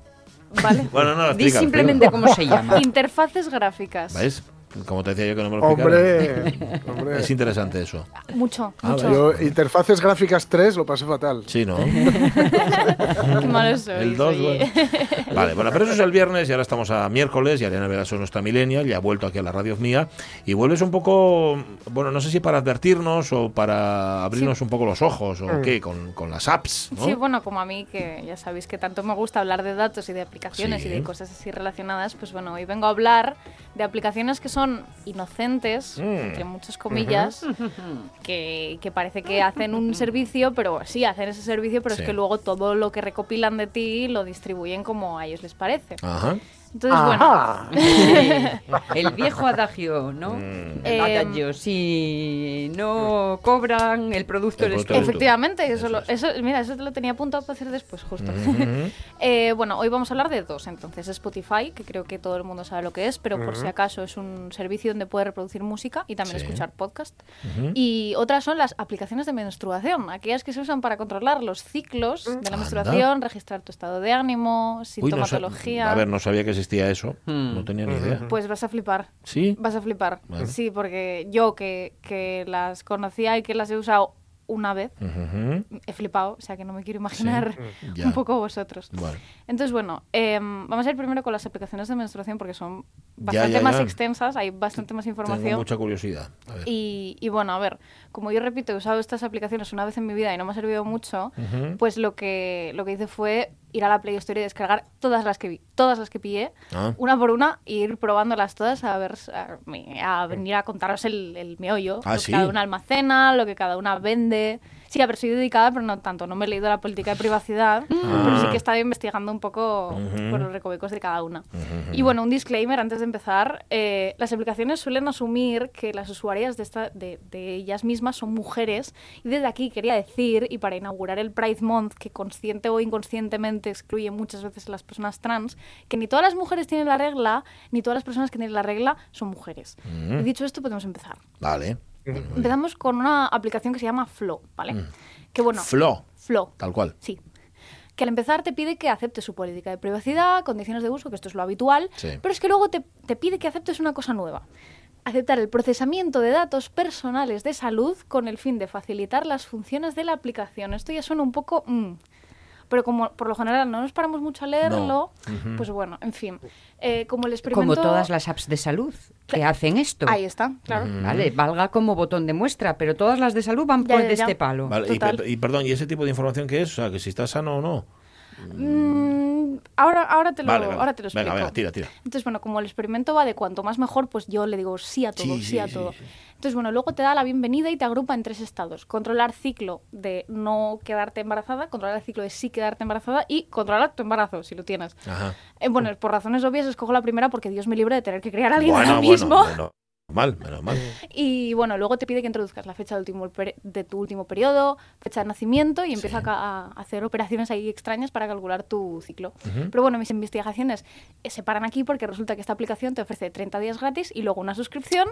Vale. Bueno, no, Di explica, simplemente explica. cómo se llama. Interfaces gráficas. ¿Ves? Como te decía yo que no me lo. Hombre, hombre. Es interesante eso. Mucho, Ah, mucho. Yo, interfaces gráficas 3 lo pasé fatal. Sí, ¿no? Qué malo sois, El 2, oye. bueno. Vale, bueno, pero eso es el viernes y ahora estamos a miércoles y Ariana Vegas es nuestra millennial y ha vuelto aquí a la radio mía y vuelves un poco, bueno, no sé si para advertirnos o para abrirnos un poco los ojos o Mm. qué, con, con las apps, ¿no? Sí, bueno, como a mí, que ya sabéis que tanto me gusta hablar de datos y de aplicaciones Sí. y de cosas así relacionadas, pues bueno, hoy vengo a hablar de aplicaciones que son inocentes, Mm. entre muchas comillas, que, que parece que hacen un servicio, pero sí, hacen ese servicio, pero Sí. es que luego todo lo que recopilan de ti lo distribuyen como a ellos les parece. Ajá. Entonces, Ajá. bueno. El viejo adagio, ¿no? Mm. El Em, adagio, si no cobran, el producto eres tú. Efectivamente, eso, lo- eso, mira, eso te lo tenía apuntado para hacer después, justo. Eh, bueno, hoy vamos a hablar de dos, entonces Spotify, que creo que todo el mundo sabe lo que es, pero por si acaso es un servicio donde puedes reproducir música y también Sí. escuchar podcast. Y otras son las aplicaciones de menstruación, aquellas que se usan para controlar los ciclos de la Anda. menstruación, registrar tu estado de ánimo, Uy, no sa- sintomatología. a ver, no sabía que existía eso. Hmm. No tenía ni idea. Pues vas a flipar. ¿Sí? Vas a flipar. Vale. Sí, porque yo que, que las conocía y que las he usado una vez, he flipado, o sea que no me quiero imaginar Sí. Ya. un poco vosotros. Bueno. Entonces, bueno, em, vamos a ir primero con las aplicaciones de menstruación porque son bastante ya, más ya. extensas, hay bastante más Tengo información. mucha curiosidad. A ver. Y, y bueno, a ver, como yo repito, he usado estas aplicaciones una vez en mi vida y no me ha servido mucho, pues lo que, lo que hice fue ir a la Play Store y descargar todas las que vi, todas las que pillé, Ah. una por una, e ir probándolas todas a ver, a, a venir a contaros el, el meollo, Ah, lo ¿sí? que cada una almacena, lo que cada una vende. Sí, a ver, soy dedicada, pero no tanto. No me he leído la política de privacidad, pero sí que he estado investigando un poco por los recovecos de cada una. Y bueno, un disclaimer antes de empezar. eh, las aplicaciones suelen asumir que las usuarias de, esta, de, de ellas mismas son mujeres. Y desde aquí quería decir, y para inaugurar el Pride Month, que consciente o inconscientemente excluye muchas veces a las personas trans, que ni todas las mujeres tienen la regla, ni todas las personas que tienen la regla son mujeres. Mm. Y dicho esto, podemos empezar. Vale. Empezamos con una aplicación que se llama Flow, ¿vale? Mm. Que bueno. Flow. Flow. Tal cual. Sí. Que al empezar te pide que aceptes su política de privacidad, condiciones de uso, que esto es lo habitual, Sí. pero es que luego te, te pide que aceptes una cosa nueva. Aceptar el procesamiento de datos personales de salud con el fin de facilitar las funciones de la aplicación. Esto ya suena un poco... mm, pero como por lo general no nos paramos mucho a leerlo, pues bueno, en fin. Eh, como el experimento... Como todas las apps de salud que hacen esto. Ahí está, claro. Vale, valga como botón de muestra, pero todas las de salud van Ya, por ya, de ya. este palo. Vale, y, y perdón, ¿y ese tipo de información qué es? O sea, que si estás sano o no. Mm, ahora, ahora, te lo, Vale, vale. ahora te lo explico. Venga, venga, tira, tira. Entonces, bueno, como el experimento va de cuanto más mejor, pues yo le digo sí a todo, Sí, sí, sí, a sí, todo. sí. Entonces, bueno, luego te da la bienvenida y te agrupa en tres estados. Controlar ciclo de no quedarte embarazada, controlar el ciclo de sí quedarte embarazada y controlar tu embarazo, si lo tienes. Ajá. Eh, bueno, por razones obvias escojo la primera porque Dios me libre de tener que criar a alguien Bueno, ahora bueno, mismo. Mal, menos mal. Y bueno, luego te pide que introduzcas la fecha de, último peri- de tu último periodo, fecha de nacimiento y empieza a, a hacer operaciones ahí extrañas para calcular tu ciclo. Pero bueno, mis investigaciones eh, se paran aquí porque resulta que esta aplicación te ofrece 30 días gratis y luego una suscripción.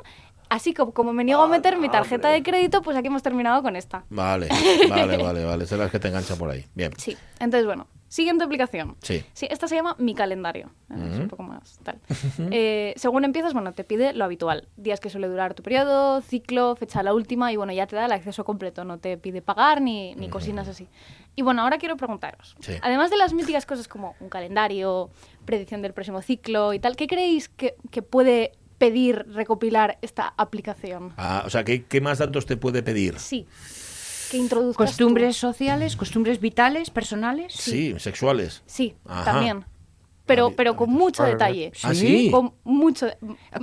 Así como, como me niego a meter mi tarjeta de crédito, pues aquí hemos terminado con esta. Vale, vale, vale, vale. Será las que te enganchan por ahí. Bien. Sí, entonces bueno, siguiente aplicación. Sí. Sí, esta se llama Mi Calendario. Es un poco más tal. Eh, según empiezas, bueno, te pide lo habitual. Días que suele durar tu periodo, ciclo, fecha la última y bueno, ya te da el acceso completo. No te pide pagar ni, ni cosinas así. Y bueno, ahora quiero preguntaros. Sí. Además de las míticas cosas como un calendario, predicción del próximo ciclo y tal, ¿qué creéis que, que puede pedir recopilar esta aplicación? Ah, o sea, ¿qué, qué más datos te puede pedir? Sí. Que introduzcas tú. Costumbres sociales, costumbres vitales, personales. Sí, sexuales. Sí, Ajá. también. Pero, pero con mucho detalle. ¿Ah, sí? Con mucho.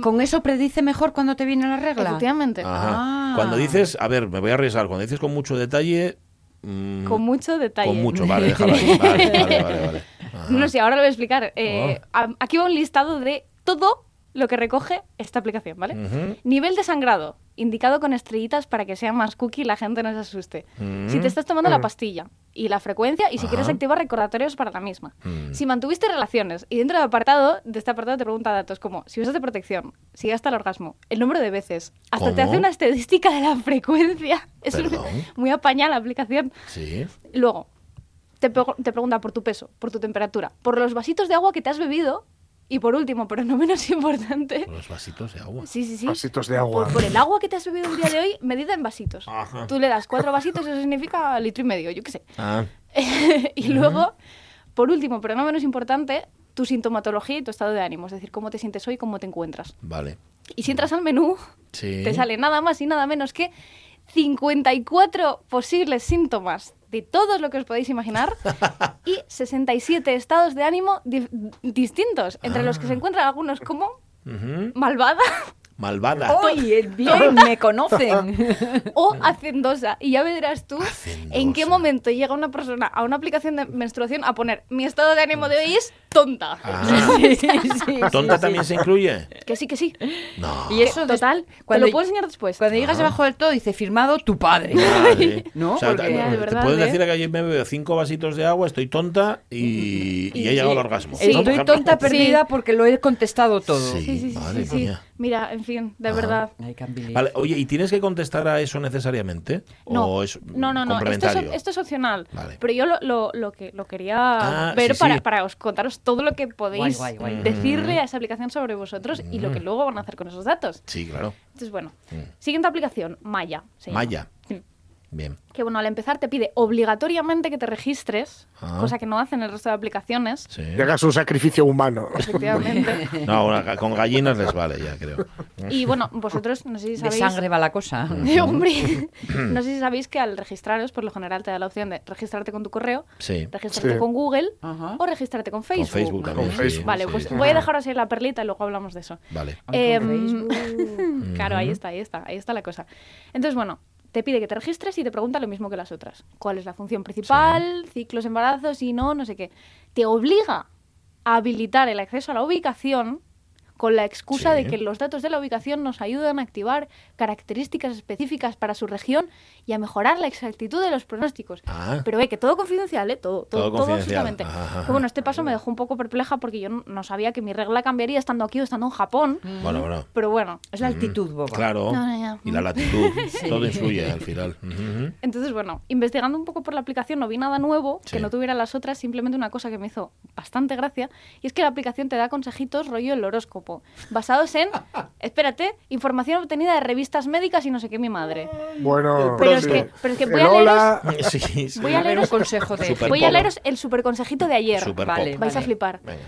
Con eso predice mejor cuando te viene la regla. Efectivamente. Ajá. Ah. Cuando dices, a ver, me voy a arriesgar, cuando dices con mucho detalle. mm, Con mucho detalle. Con mucho, vale, déjalo ahí. Vale, vale, vale. vale. No sé, ahora lo voy a explicar. Eh, Oh. a- Aquí va un listado de todo lo que recoge esta aplicación, ¿vale? Nivel de sangrado, indicado con estrellitas para que sea más cookie y la gente no se asuste. Mm. Si te estás tomando la Mm. pastilla y la frecuencia y si Ajá. quieres activar recordatorios para la misma. Mm. Si mantuviste relaciones y dentro del apartado, de este apartado te pregunta datos como si usas de protección, si hasta el orgasmo, el número de veces, hasta te hace una estadística de la frecuencia. Es Perdón. muy apañada la aplicación. Sí. Luego, te, te pregunta por tu peso, por tu temperatura, por los vasitos de agua que te has bebido Y por último, pero no menos importante, Los vasitos de agua. sí, sí, sí. Vasitos de agua. Por, por el agua que te has bebido el día de hoy, medida en vasitos. Ajá. Tú le das cuatro vasitos, eso significa litro y medio, yo qué sé. Ah, y luego, por último, pero no menos importante, tu sintomatología y tu estado de ánimo, es decir, cómo te sientes hoy, cómo te encuentras. vale. Y si entras al menú, Sí. te sale nada más y nada menos que 54 posibles síntomas de todo lo que os podéis imaginar y 67 estados de ánimo di- distintos, entre los que se encuentran algunos como malvada Malvada. Oye, bien, me conocen. o hacendosa. Y ya verás tú en qué momento llega una persona a una aplicación de menstruación a poner mi estado de ánimo de hoy es tonta. Ah. Sí, sí, sí, ¿Tonta sí. también se incluye? Que sí, que sí. No. Y eso Total, cuando- te lo puedo enseñar después. Cuando llegas debajo del todo dice firmado tu padre. Vale. ¿No? O sea, Porque- te, Ya, de te verdad, puedes ¿eh? decir que ayer me bebo cinco vasitos de agua, estoy tonta y, y he llegado al orgasmo. ¿no? Por Estoy tonta perdida porque lo he contestado todo. Sí, Sí, sí, sí, sí, sí. Mira, en fin, de Ajá. verdad. Vale, oye, ¿y tienes que contestar a eso necesariamente? No, ¿O es no, no, no, esto es, complementario? esto es opcional. Vale. Pero yo lo, lo, lo que lo quería Ah, ver sí, para, sí. para os contaros todo lo que podéis Guay, guay, guay. decirle a esa aplicación sobre vosotros y lo que luego van a hacer con esos datos. Sí, claro. Entonces, bueno, Mm. siguiente aplicación, Maya. Maya. Bien. Que bueno, al empezar te pide obligatoriamente que te registres, Ah. cosa que no hacen el resto de aplicaciones. Sí. Llegas un sacrificio humano. Efectivamente. No, una- con gallinas les vale ya, creo. y bueno, vosotros no sé si De sabéis. sangre va la cosa. Eh, hombre, no sé si sabéis que al registraros, por lo general te da la opción de registrarte con tu correo, Sí. registrarte Sí. con Google Ajá. o registrarte con Facebook. Facebook también. Con sí, Facebook. Vale, sí, pues sí. voy a dejaros ahí la perlita y luego hablamos de eso. Vale. Facebook. claro, ahí está, ahí está, ahí está la cosa. Entonces, bueno, te pide que te registres y te pregunta lo mismo que las otras. ¿Cuál es la función principal? Ciclos, embarazos y no, no sé qué. Te obliga a habilitar el acceso a la ubicación con la excusa Sí. de que los datos de la ubicación nos ayudan a activar características específicas para su región y a mejorar la exactitud de los pronósticos. Ah. Pero ve que todo confidencial, ¿eh? Todo, todo, Todo todo, confidencial. absolutamente. Bueno, este paso me dejó un poco perpleja porque yo no- sabía que mi regla cambiaría estando aquí o estando en Japón. Bueno, bueno. Pero bueno, Es la altitud, boba. Claro. No, no, ya. Y la latitud. Todo influye al final. Entonces, bueno, investigando un poco por la aplicación no vi nada nuevo Sí. que no tuviera las otras, simplemente una cosa que me hizo bastante gracia, y es que la aplicación te da consejitos rollo el horóscopo, basados en, espérate, información obtenida de revistas médicas y no sé qué mi madre. Bueno, Pero es que, pero es que voy a leeros, Sí, sí. voy a ver, un leeros, consejo de... Super voy a leeros el super consejito de ayer. Super Vale, pop. Vais a flipar. Venga.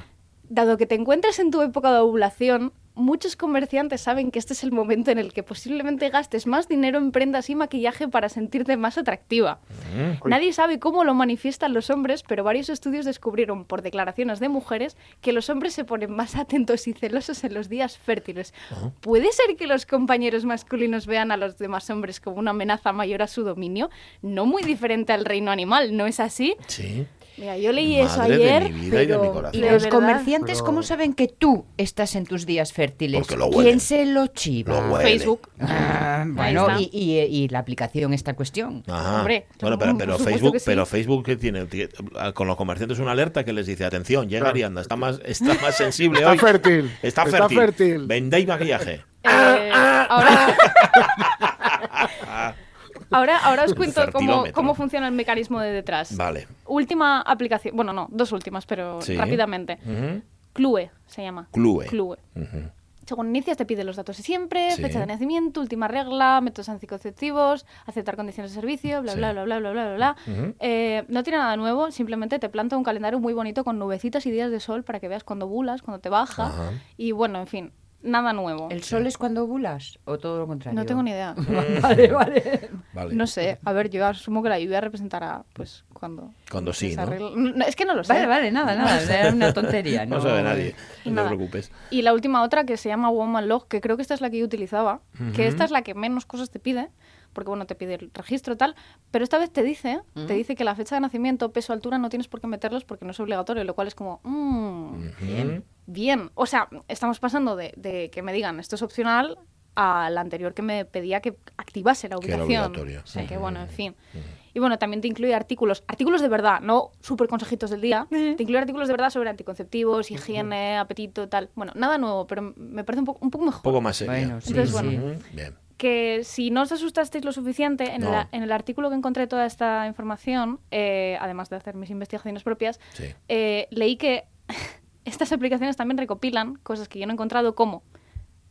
Dado que te encuentres en tu época de ovulación, muchos comerciantes saben que este es el momento en el que posiblemente gastes más dinero en prendas y maquillaje para sentirte más atractiva. Mm. Nadie sabe cómo lo manifiestan los hombres, pero varios estudios descubrieron por declaraciones de mujeres que los hombres se ponen más atentos y celosos en los días fértiles. ¿Puede ser que los compañeros masculinos vean a los demás hombres como una amenaza mayor a su dominio? No muy diferente al reino animal, ¿no es así? Sí. Mira, yo leí eso Madre de ayer, mi vida y de mi pero corazón. ¿Y los verdad- comerciantes Pero- cómo saben que tú estás en tus días fértiles? Porque lo. ¿Quién se lo chiva? Lo. Facebook. Ah, bueno, está. y, y- y la aplicación esta cuestión. Ajá. Hombre, bueno, pero, pero Facebook, que sí. pero Facebook que tiene Tiene- con los comerciantes una alerta que les dice atención, llega Claro. Arianda, está más, está más sensible Está hoy. fértil. Está Está fértil. fértil. Vendéis maquillaje. Eh, ahora, ahora, ahora os cuento cómo, cómo funciona el mecanismo de detrás. Vale. Última aplicación, bueno, no, dos últimas, pero Sí. rápidamente. Clue se llama. Clue. Clue. Según inicias te pide los datos de siempre, Sí. fecha de nacimiento, última regla, métodos anticonceptivos, aceptar condiciones de servicio, bla, Sí. bla, bla, bla, bla, bla, bla. Eh, no tiene nada nuevo, simplemente te planta un calendario muy bonito con nubecitas y días de sol para que veas cuando bulas, cuando te baja. Y bueno, en fin, nada nuevo. ¿El sol es cuando ovulas o todo lo contrario? No tengo ni idea. vale, vale. Vale. No sé, a ver, yo asumo que la lluvia representará, pues, cuando... Cuando sí, se ¿no? Es que no lo sé. Vale, vale, nada, nada. Era una tontería. No No, sabe nadie. No nada. te preocupes. Y la última otra que se llama Woman Log, que creo que esta es la que yo utilizaba, que esta es la que menos cosas te pide, porque bueno, te pide el registro tal, pero esta vez te dice, te dice que la fecha de nacimiento, peso, altura no tienes por qué meterlos porque no es obligatorio, lo cual es como, mm, bien. O sea, estamos pasando de, de que me digan esto es opcional a la anterior que me pedía que activase la Que era ubicación. obligatorio. O sea que bueno, en fin. Y bueno, también te incluye artículos, artículos de verdad, no súper consejitos del día. Te incluye artículos de verdad sobre anticonceptivos, higiene, apetito, tal. Bueno, nada nuevo, pero me parece un poco, un poco mejor. Un poco más seria. Bueno, sí, Entonces, sí. bueno. Bien. Que si no os asustasteis lo suficiente, en, No. la- en el artículo que encontré toda esta información, eh, además de hacer mis investigaciones propias, Sí. eh, leí que estas aplicaciones también recopilan cosas que yo no he encontrado como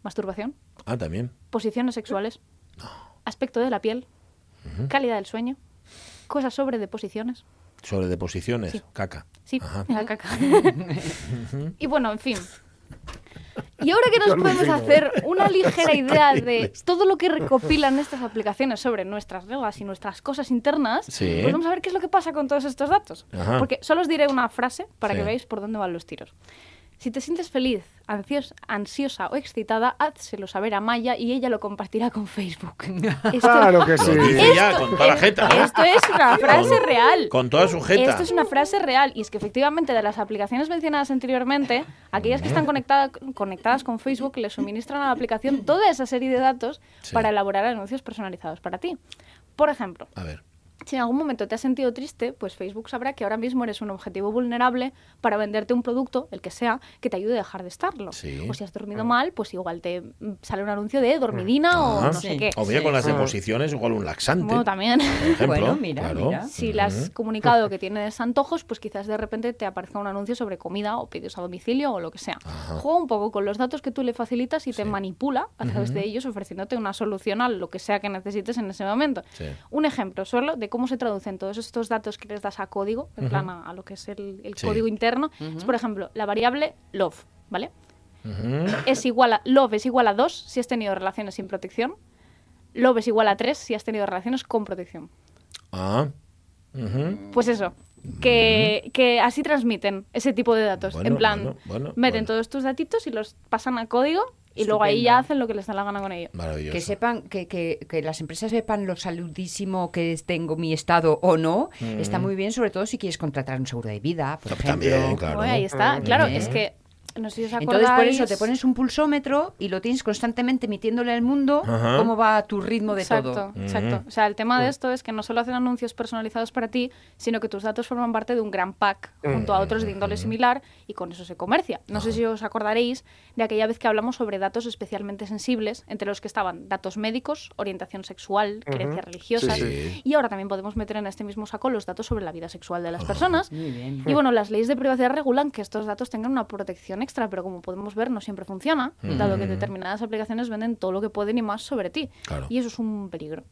masturbación, Ah, también. posiciones sexuales, aspecto de la piel, calidad del sueño, cosas sobre deposiciones. Sobre deposiciones, Sí. caca. Sí, Ajá. la caca. y bueno, en fin. Y ahora que nos Yo podemos hacer una ligera idea de todo lo que recopilan estas aplicaciones sobre nuestras reglas y nuestras cosas internas, Sí. pues vamos a ver qué es lo que pasa con todos estos datos. Ajá. Porque solo os diré una frase para Sí. que veáis por dónde van los tiros. Si te sientes feliz, ansios- ansiosa o excitada, házselo saber a Maya y ella lo compartirá con Facebook. Esto- Claro que sí. Dice ya con toda la jeta, ¿no? Esto es una frase Con- real. Con toda su jeta. Esto es una frase real y es que efectivamente de las aplicaciones mencionadas anteriormente, aquellas que están conectada- conectadas con Facebook le suministran a la aplicación toda esa serie de datos Sí. para elaborar anuncios personalizados para ti. Por ejemplo, A ver. Si en algún momento te has sentido triste, pues Facebook sabrá que ahora mismo eres un objetivo vulnerable para venderte un producto, el que sea, que te ayude a dejar de estarlo. Sí. O si has dormido mal, pues igual te mm, sale un anuncio de dormidina o Ah. no sé qué. O bien con las deposiciones, igual un laxante. Bueno, también. Por ejemplo. claro. Si le has comunicado que tienes antojos, pues quizás de repente te aparezca un anuncio sobre comida o pedidos a domicilio o lo que sea. Juega un poco con los datos que tú le facilitas y te manipula a través de Ujú. ellos ofreciéndote una solución a lo que sea que necesites en ese momento. Sí. Un ejemplo solo de cómo se traducen todos estos datos que les das a código, en plan a, a lo que es el, el Sí. código interno, es por ejemplo la variable love, ¿vale? Es igual a love es igual a 2 si has tenido relaciones sin protección. Love es igual a 3 si has tenido relaciones con protección. Ah. Pues eso, que, que así transmiten ese tipo de datos. Bueno, en plan, bueno, bueno, meten todos tus datitos y los pasan a código y luego ahí ya hacen lo que les da la gana con ello. Maravilloso. Que sepan, que, que, que las empresas sepan lo saludísimo que tengo mi estado o no, Mm. está muy bien, sobre todo si quieres contratar un seguro de vida, por También, claro. Oye, ahí está, claro, Mm. es que no sé si os Entonces, por eso te pones un pulsómetro y lo tienes constantemente emitiéndole al mundo Ajá. cómo va tu ritmo de exacto, todo. Exacto. O sea, el tema de esto es que no solo hacen anuncios personalizados para ti, sino que tus datos forman parte de un gran pack junto a otros de índole similar y con eso se comercia. No sé si os acordaréis de aquella vez que hablamos sobre datos especialmente sensibles, entre los que estaban datos médicos, orientación sexual, creencias religiosas, Sí, sí. y ahora también podemos meter en este mismo saco los datos sobre la vida sexual de las personas. Muy bien. Y bueno, las leyes de privacidad regulan que estos datos tengan una protección extra, pero como podemos ver, no siempre funciona, Mm. dado que determinadas aplicaciones venden todo lo que pueden y más sobre ti. Claro. Y eso es un peligro.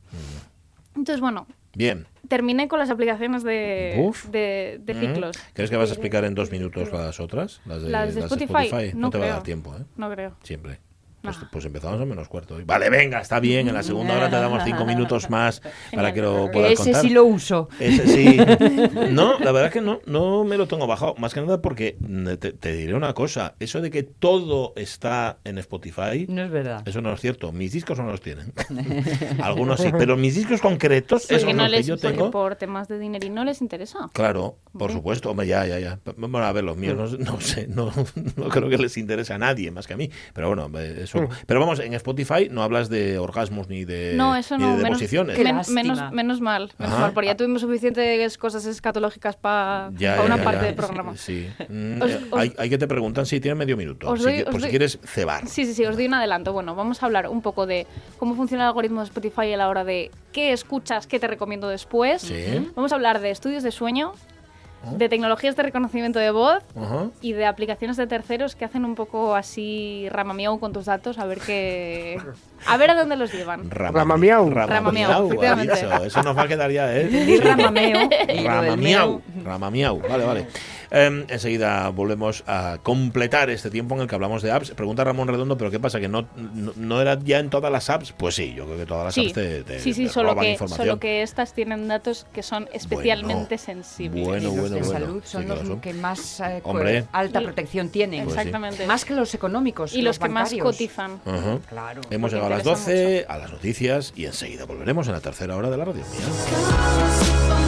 Entonces, bueno, Bien. terminé con las aplicaciones de, de, de Mm. ciclos. ¿Crees que vas a explicar en dos minutos las otras? Las de, Las de Spotify, No, no te va a creo. dar tiempo, ¿eh? No creo. Siempre. Pues, pues empezamos a menos cuarto. Vale, venga, está bien. En la segunda hora te damos cinco minutos más para que lo puedas ese contar. sí lo uso. Ese sí. No, la verdad es que no, no me lo tengo bajado. Más que nada porque mm, te, te diré una cosa. Eso de que todo está en Spotify. No es verdad. Eso no es cierto. Mis discos no los tienen. Algunos sí. Pero mis discos concretos, Porque, esos no los que yo tengo. por temas de dinero y no les interesa. Claro, por supuesto. Hombre, ya, ya, ya. Vamos a ver, los míos no, no sé, no, no creo que les interese a nadie más que a mí. Pero bueno, eh, eso. Mm. Pero vamos, en Spotify no hablas de orgasmos ni de, No, eso ni no. de Menos, deposiciones. men- menos, menos mal. Menos Ajá. mal, porque ya tuvimos suficientes cosas escatológicas para una ya, parte ya. del programa. Sí. Mm, Os- eh, hay, hay que te preguntan si tienes medio minuto. Os si doy- que- os por si doy- quieres cebar. Sí, sí, sí, os doy un adelanto. Bueno, vamos a hablar un poco de cómo funciona el algoritmo de Spotify a la hora de qué escuchas, qué te recomiendo después. Sí. Vamos a hablar de estudios de sueño. De tecnologías de reconocimiento de voz y de aplicaciones de terceros que hacen un poco así ramamiau con tus datos, a ver qué... A ver a dónde los llevan. Ramamiau. Ramamiau. Eso nos va a quedar ya, ¿eh? Ramamiau. miau. Ramamiau. Vale, vale. Em, enseguida volvemos a completar este tiempo en el que hablamos de apps. Pregunta Ramón Redondo, pero ¿qué pasa? ¿Que no, no, no era ya en todas las apps? Pues sí, yo creo que todas las Sí, apps te, te- sí, sí, te solo roban que, información. solo que estas tienen datos que son especialmente sensibles. Bueno, Y los bueno, de bueno. salud Sí, son que los son. que más eh, Hombre. alta protección tienen. Pues sí. Exactamente. Más que los económicos. Y los que más cotizan. Ajá. Claro. Hemos llegado a las interesa 12, a las noticias y enseguida volveremos en la tercera hora de la radio mía.